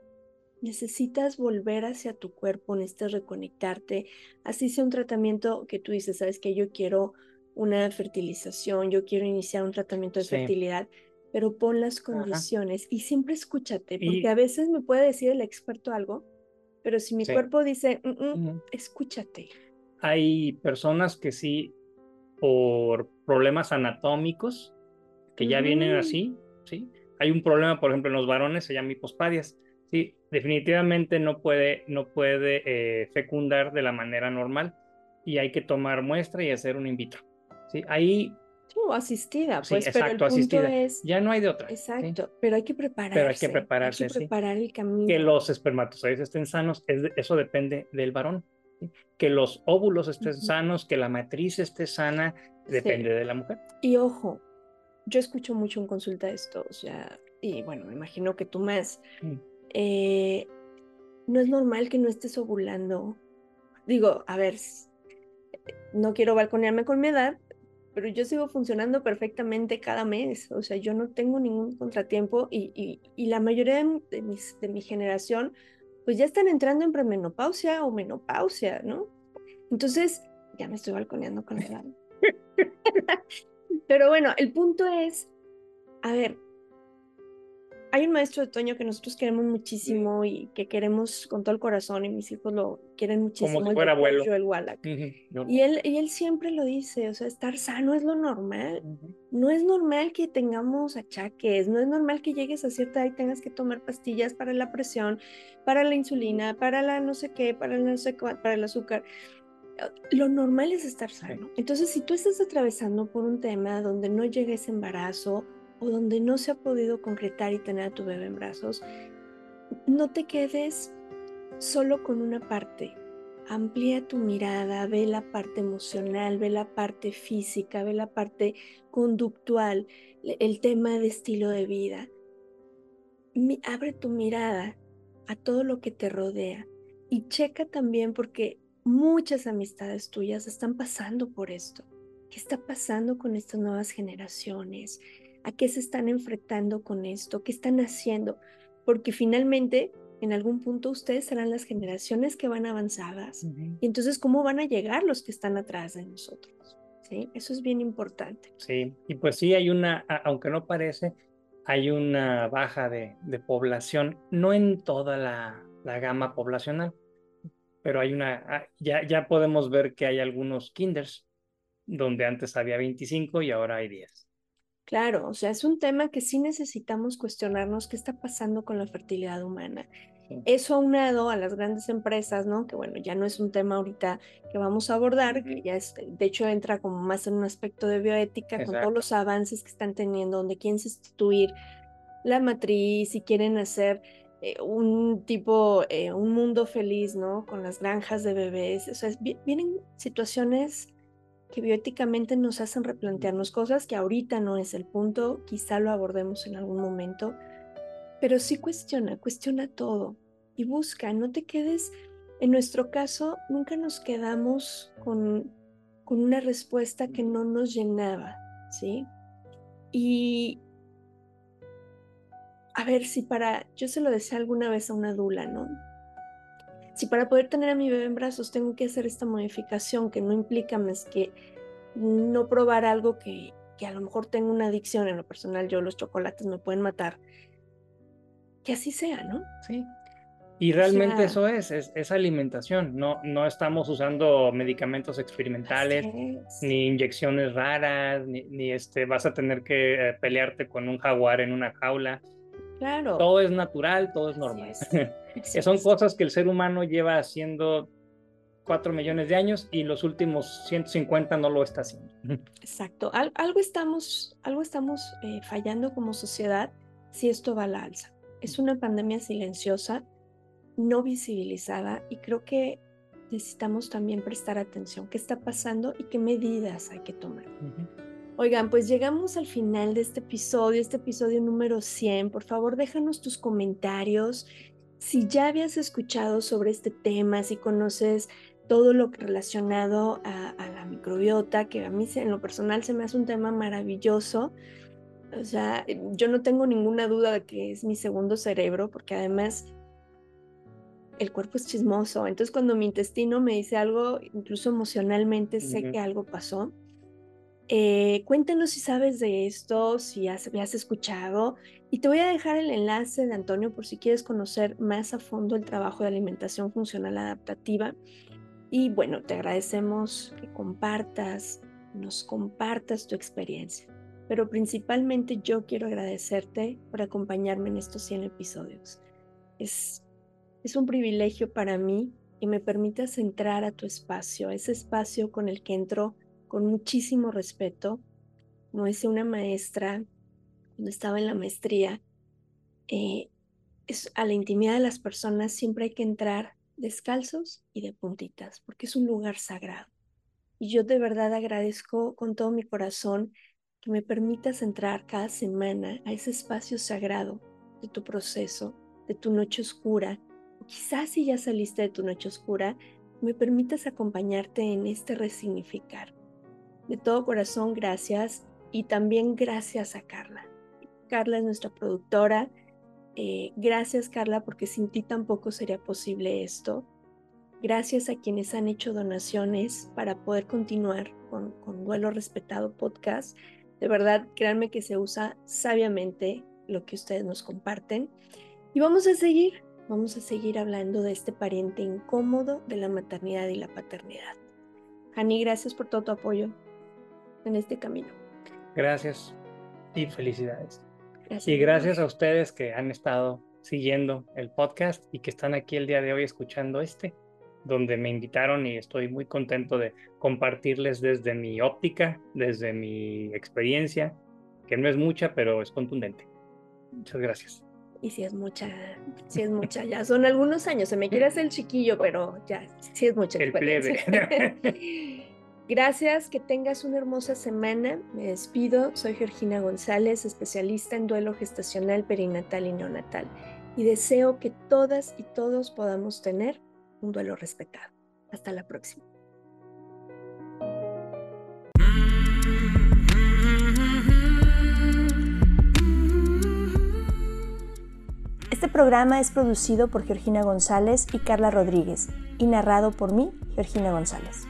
Speaker 1: Necesitas volver hacia tu cuerpo, necesitas reconectarte, así sea un tratamiento que tú dices, sabes que yo quiero una fertilización, yo quiero iniciar un tratamiento de
Speaker 2: Sí.
Speaker 1: fertilidad, pero pon las
Speaker 2: Ajá.
Speaker 1: condiciones y siempre escúchate,
Speaker 2: Y-
Speaker 1: porque a veces me puede decir el experto algo, pero si mi
Speaker 2: Sí.
Speaker 1: cuerpo dice, "Mm, mm", escúchate.
Speaker 2: Hay personas que sí, por problemas anatómicos, que ya vienen
Speaker 1: Ujú.
Speaker 2: así, ¿sí? Hay un problema, por ejemplo, en los varones, se llama hipospadias. Sí, definitivamente no puede, no puede eh, fecundar de la manera normal y hay que tomar muestra y hacer un in vitro. ¿sí? Ahí
Speaker 1: Sí, o asistida,
Speaker 2: Sí,
Speaker 1: pues, pero el
Speaker 2: exacto,
Speaker 1: punto
Speaker 2: asistida.
Speaker 1: es,
Speaker 2: ya no hay de otra. ¿sí?
Speaker 1: exacto, pero hay que prepararse,
Speaker 2: prepararse,
Speaker 1: hay que
Speaker 2: sí.
Speaker 1: preparar el camino.
Speaker 2: Que los espermatozoides estén sanos, es de- eso depende del varón. Que los óvulos estén sanos, que la matriz esté sana, depende de la mujer.
Speaker 1: Y ojo, yo escucho mucho en consulta esto, o sea, y bueno, me imagino que tú más.
Speaker 2: Mm.
Speaker 1: eh, no es normal que no estés ovulando. Digo, a ver, no quiero balconearme con mi edad, pero yo sigo funcionando perfectamente cada mes. O sea, yo no tengo ningún contratiempo y, y- y la mayoría de mis, de mi generación, pues ya están entrando en premenopausia o menopausia, ¿no? Entonces, ya me estoy balconeando con edad. Pero bueno, el punto es, a ver, hay un maestro de otoño que nosotros queremos muchísimo y que queremos con todo el corazón y mis hijos lo quieren muchísimo.
Speaker 2: si
Speaker 1: el
Speaker 2: fuera
Speaker 1: doctor
Speaker 2: abuelo.
Speaker 1: Joel Wallach.
Speaker 2: Ujú, yo-
Speaker 1: Y él, y él siempre lo dice, o sea, estar sano es lo normal.
Speaker 2: Ujú.
Speaker 1: No es normal que tengamos achaques, no es normal que llegues a cierta edad y tengas que tomar pastillas para la presión, para la insulina, para la no sé qué, para el no sé cuá- para el azúcar. Lo normal es estar sano. Entonces, si tú estás atravesando por un tema donde no llega ese embarazo o donde no se ha podido concretar y tener a tu bebé en brazos, no te quedes solo con una parte. Amplía tu mirada, ve la parte emocional, ve la parte física, ve la parte conductual, el tema de estilo de vida. Abre tu mirada a todo lo que te rodea y checa también porque muchas amistades tuyas están pasando por esto. ¿Qué está pasando con estas nuevas generaciones? ¿A qué se están enfrentando con esto? ¿Qué están haciendo? Porque finalmente, en algún punto, ustedes serán las generaciones que van avanzadas. Y entonces, ¿cómo van a llegar los que están atrás de nosotros? ¿Sí? Eso es bien importante.
Speaker 2: Sí, y pues sí hay una, aunque no parece, hay una baja de, de población, no en toda la, la gama poblacional, pero hay una, ah, ya, ya podemos ver que hay algunos kinders donde antes había 25 y ahora hay 10.
Speaker 1: Claro, o sea, es un tema que sí necesitamos cuestionarnos qué está pasando con la fertilidad humana.
Speaker 2: Sí.
Speaker 1: Eso aunado a las grandes empresas, ¿no? Que bueno, ya no es un tema ahorita que vamos a abordar, que ya es, de hecho entra como más en un aspecto de bioética con todos los avances que están teniendo, donde quieren sustituir la matriz y quieren hacer eh, un tipo, eh, un mundo feliz, ¿no? Con las granjas de bebés. O sea, es- vi- vienen situaciones que bioéticamente nos hacen replantearnos cosas que ahorita no es el punto, quizá lo abordemos en algún momento, pero sí cuestiona, cuestiona todo y busca, no te quedes, en nuestro caso, nunca nos quedamos con, con una respuesta que no nos llenaba, ¿sí? Y a ver si para, yo se lo decía alguna vez a una dula, ¿no? Si para poder tener a mi bebé en brazos tengo que hacer esta modificación que no implica más que no probar algo que, que a lo mejor tengo una adicción en lo personal, yo los chocolates me pueden matar, que así sea, ¿no?
Speaker 2: Sí. Y realmente
Speaker 1: sea-
Speaker 2: eso es, es, es alimentación, no, no estamos usando medicamentos experimentales, ni inyecciones raras, ni, ni este, vas a tener que eh, pelearte con un jaguar en una jaula.
Speaker 1: Claro.
Speaker 2: Todo es natural, todo es normal.
Speaker 1: es.
Speaker 2: Son cosas que el ser humano lleva haciendo 4 millones de años y los últimos 150 no lo está haciendo.
Speaker 1: Exacto. Al- algo estamos, algo estamos eh, fallando como sociedad si esto va a la alza. Es una pandemia silenciosa, no visibilizada y creo que necesitamos también prestar atención. ¿Qué está pasando y qué medidas hay que tomar? Oigan, pues llegamos al final de este episodio, este episodio número 100. Por favor, déjanos tus comentarios. Si ya habías escuchado sobre este tema, si conoces todo lo relacionado a, a la microbiota, que a mí se- en lo personal se me hace un tema maravilloso. O sea, yo no tengo ninguna duda de que es mi segundo cerebro, porque además el cuerpo es chismoso. Entonces, cuando mi intestino me dice algo, incluso emocionalmente sé que algo pasó. Eh, cuéntanos si sabes de esto, si has, has escuchado. Y te voy a dejar el enlace de Antonio por si quieres conocer más a fondo el trabajo de alimentación funcional adaptativa. Y bueno, te agradecemos que compartas, nos compartas tu experiencia. Pero principalmente yo quiero agradecerte por acompañarme en estos 100 episodios. Es, un privilegio para mí que me permitas entrar a tu espacio, ese espacio con el que entro con muchísimo respeto. Como dice una maestra cuando estaba en la maestría, eh, es, a la intimidad de las personas siempre hay que entrar descalzos y de puntitas, porque es un lugar sagrado. Y yo de verdad agradezco con todo mi corazón que me permitas entrar cada semana a ese espacio sagrado de tu proceso, de tu noche oscura, o quizás si ya saliste de tu noche oscura, me permitas acompañarte en este resignificar. De todo corazón, gracias y también gracias a Carla. Carla es nuestra productora. Eh, gracias Carla porque sin ti tampoco sería posible esto. Gracias a quienes han hecho donaciones para poder continuar con, con Duelo Respetado Podcast. De verdad, créanme que se usa sabiamente lo que ustedes nos comparten. Y vamos a seguir, vamos a seguir hablando de este pariente incómodo de la maternidad y la paternidad. Hani, gracias por todo tu apoyo en este camino.
Speaker 2: Gracias y felicidades. Y gracias a ustedes que han estado siguiendo el podcast y que están aquí el día de hoy escuchando este, donde me invitaron y estoy muy contento de compartirles desde mi óptica, desde mi experiencia, que no es mucha, pero es contundente. Muchas gracias.
Speaker 1: Y si es mucha, si es mucha, ya son algunos años, se me quiere hacer el chiquillo, pero ya, si es mucha
Speaker 2: el plebe.
Speaker 1: Gracias, que tengas una hermosa semana. Me despido. Soy Georgina González, especialista en duelo gestacional, perinatal y neonatal. Y deseo que todas y todos podamos tener un duelo respetado. Hasta la próxima. Este programa es producido por Georgina González y Carla Rodríguez y narrado por mí, Georgina González.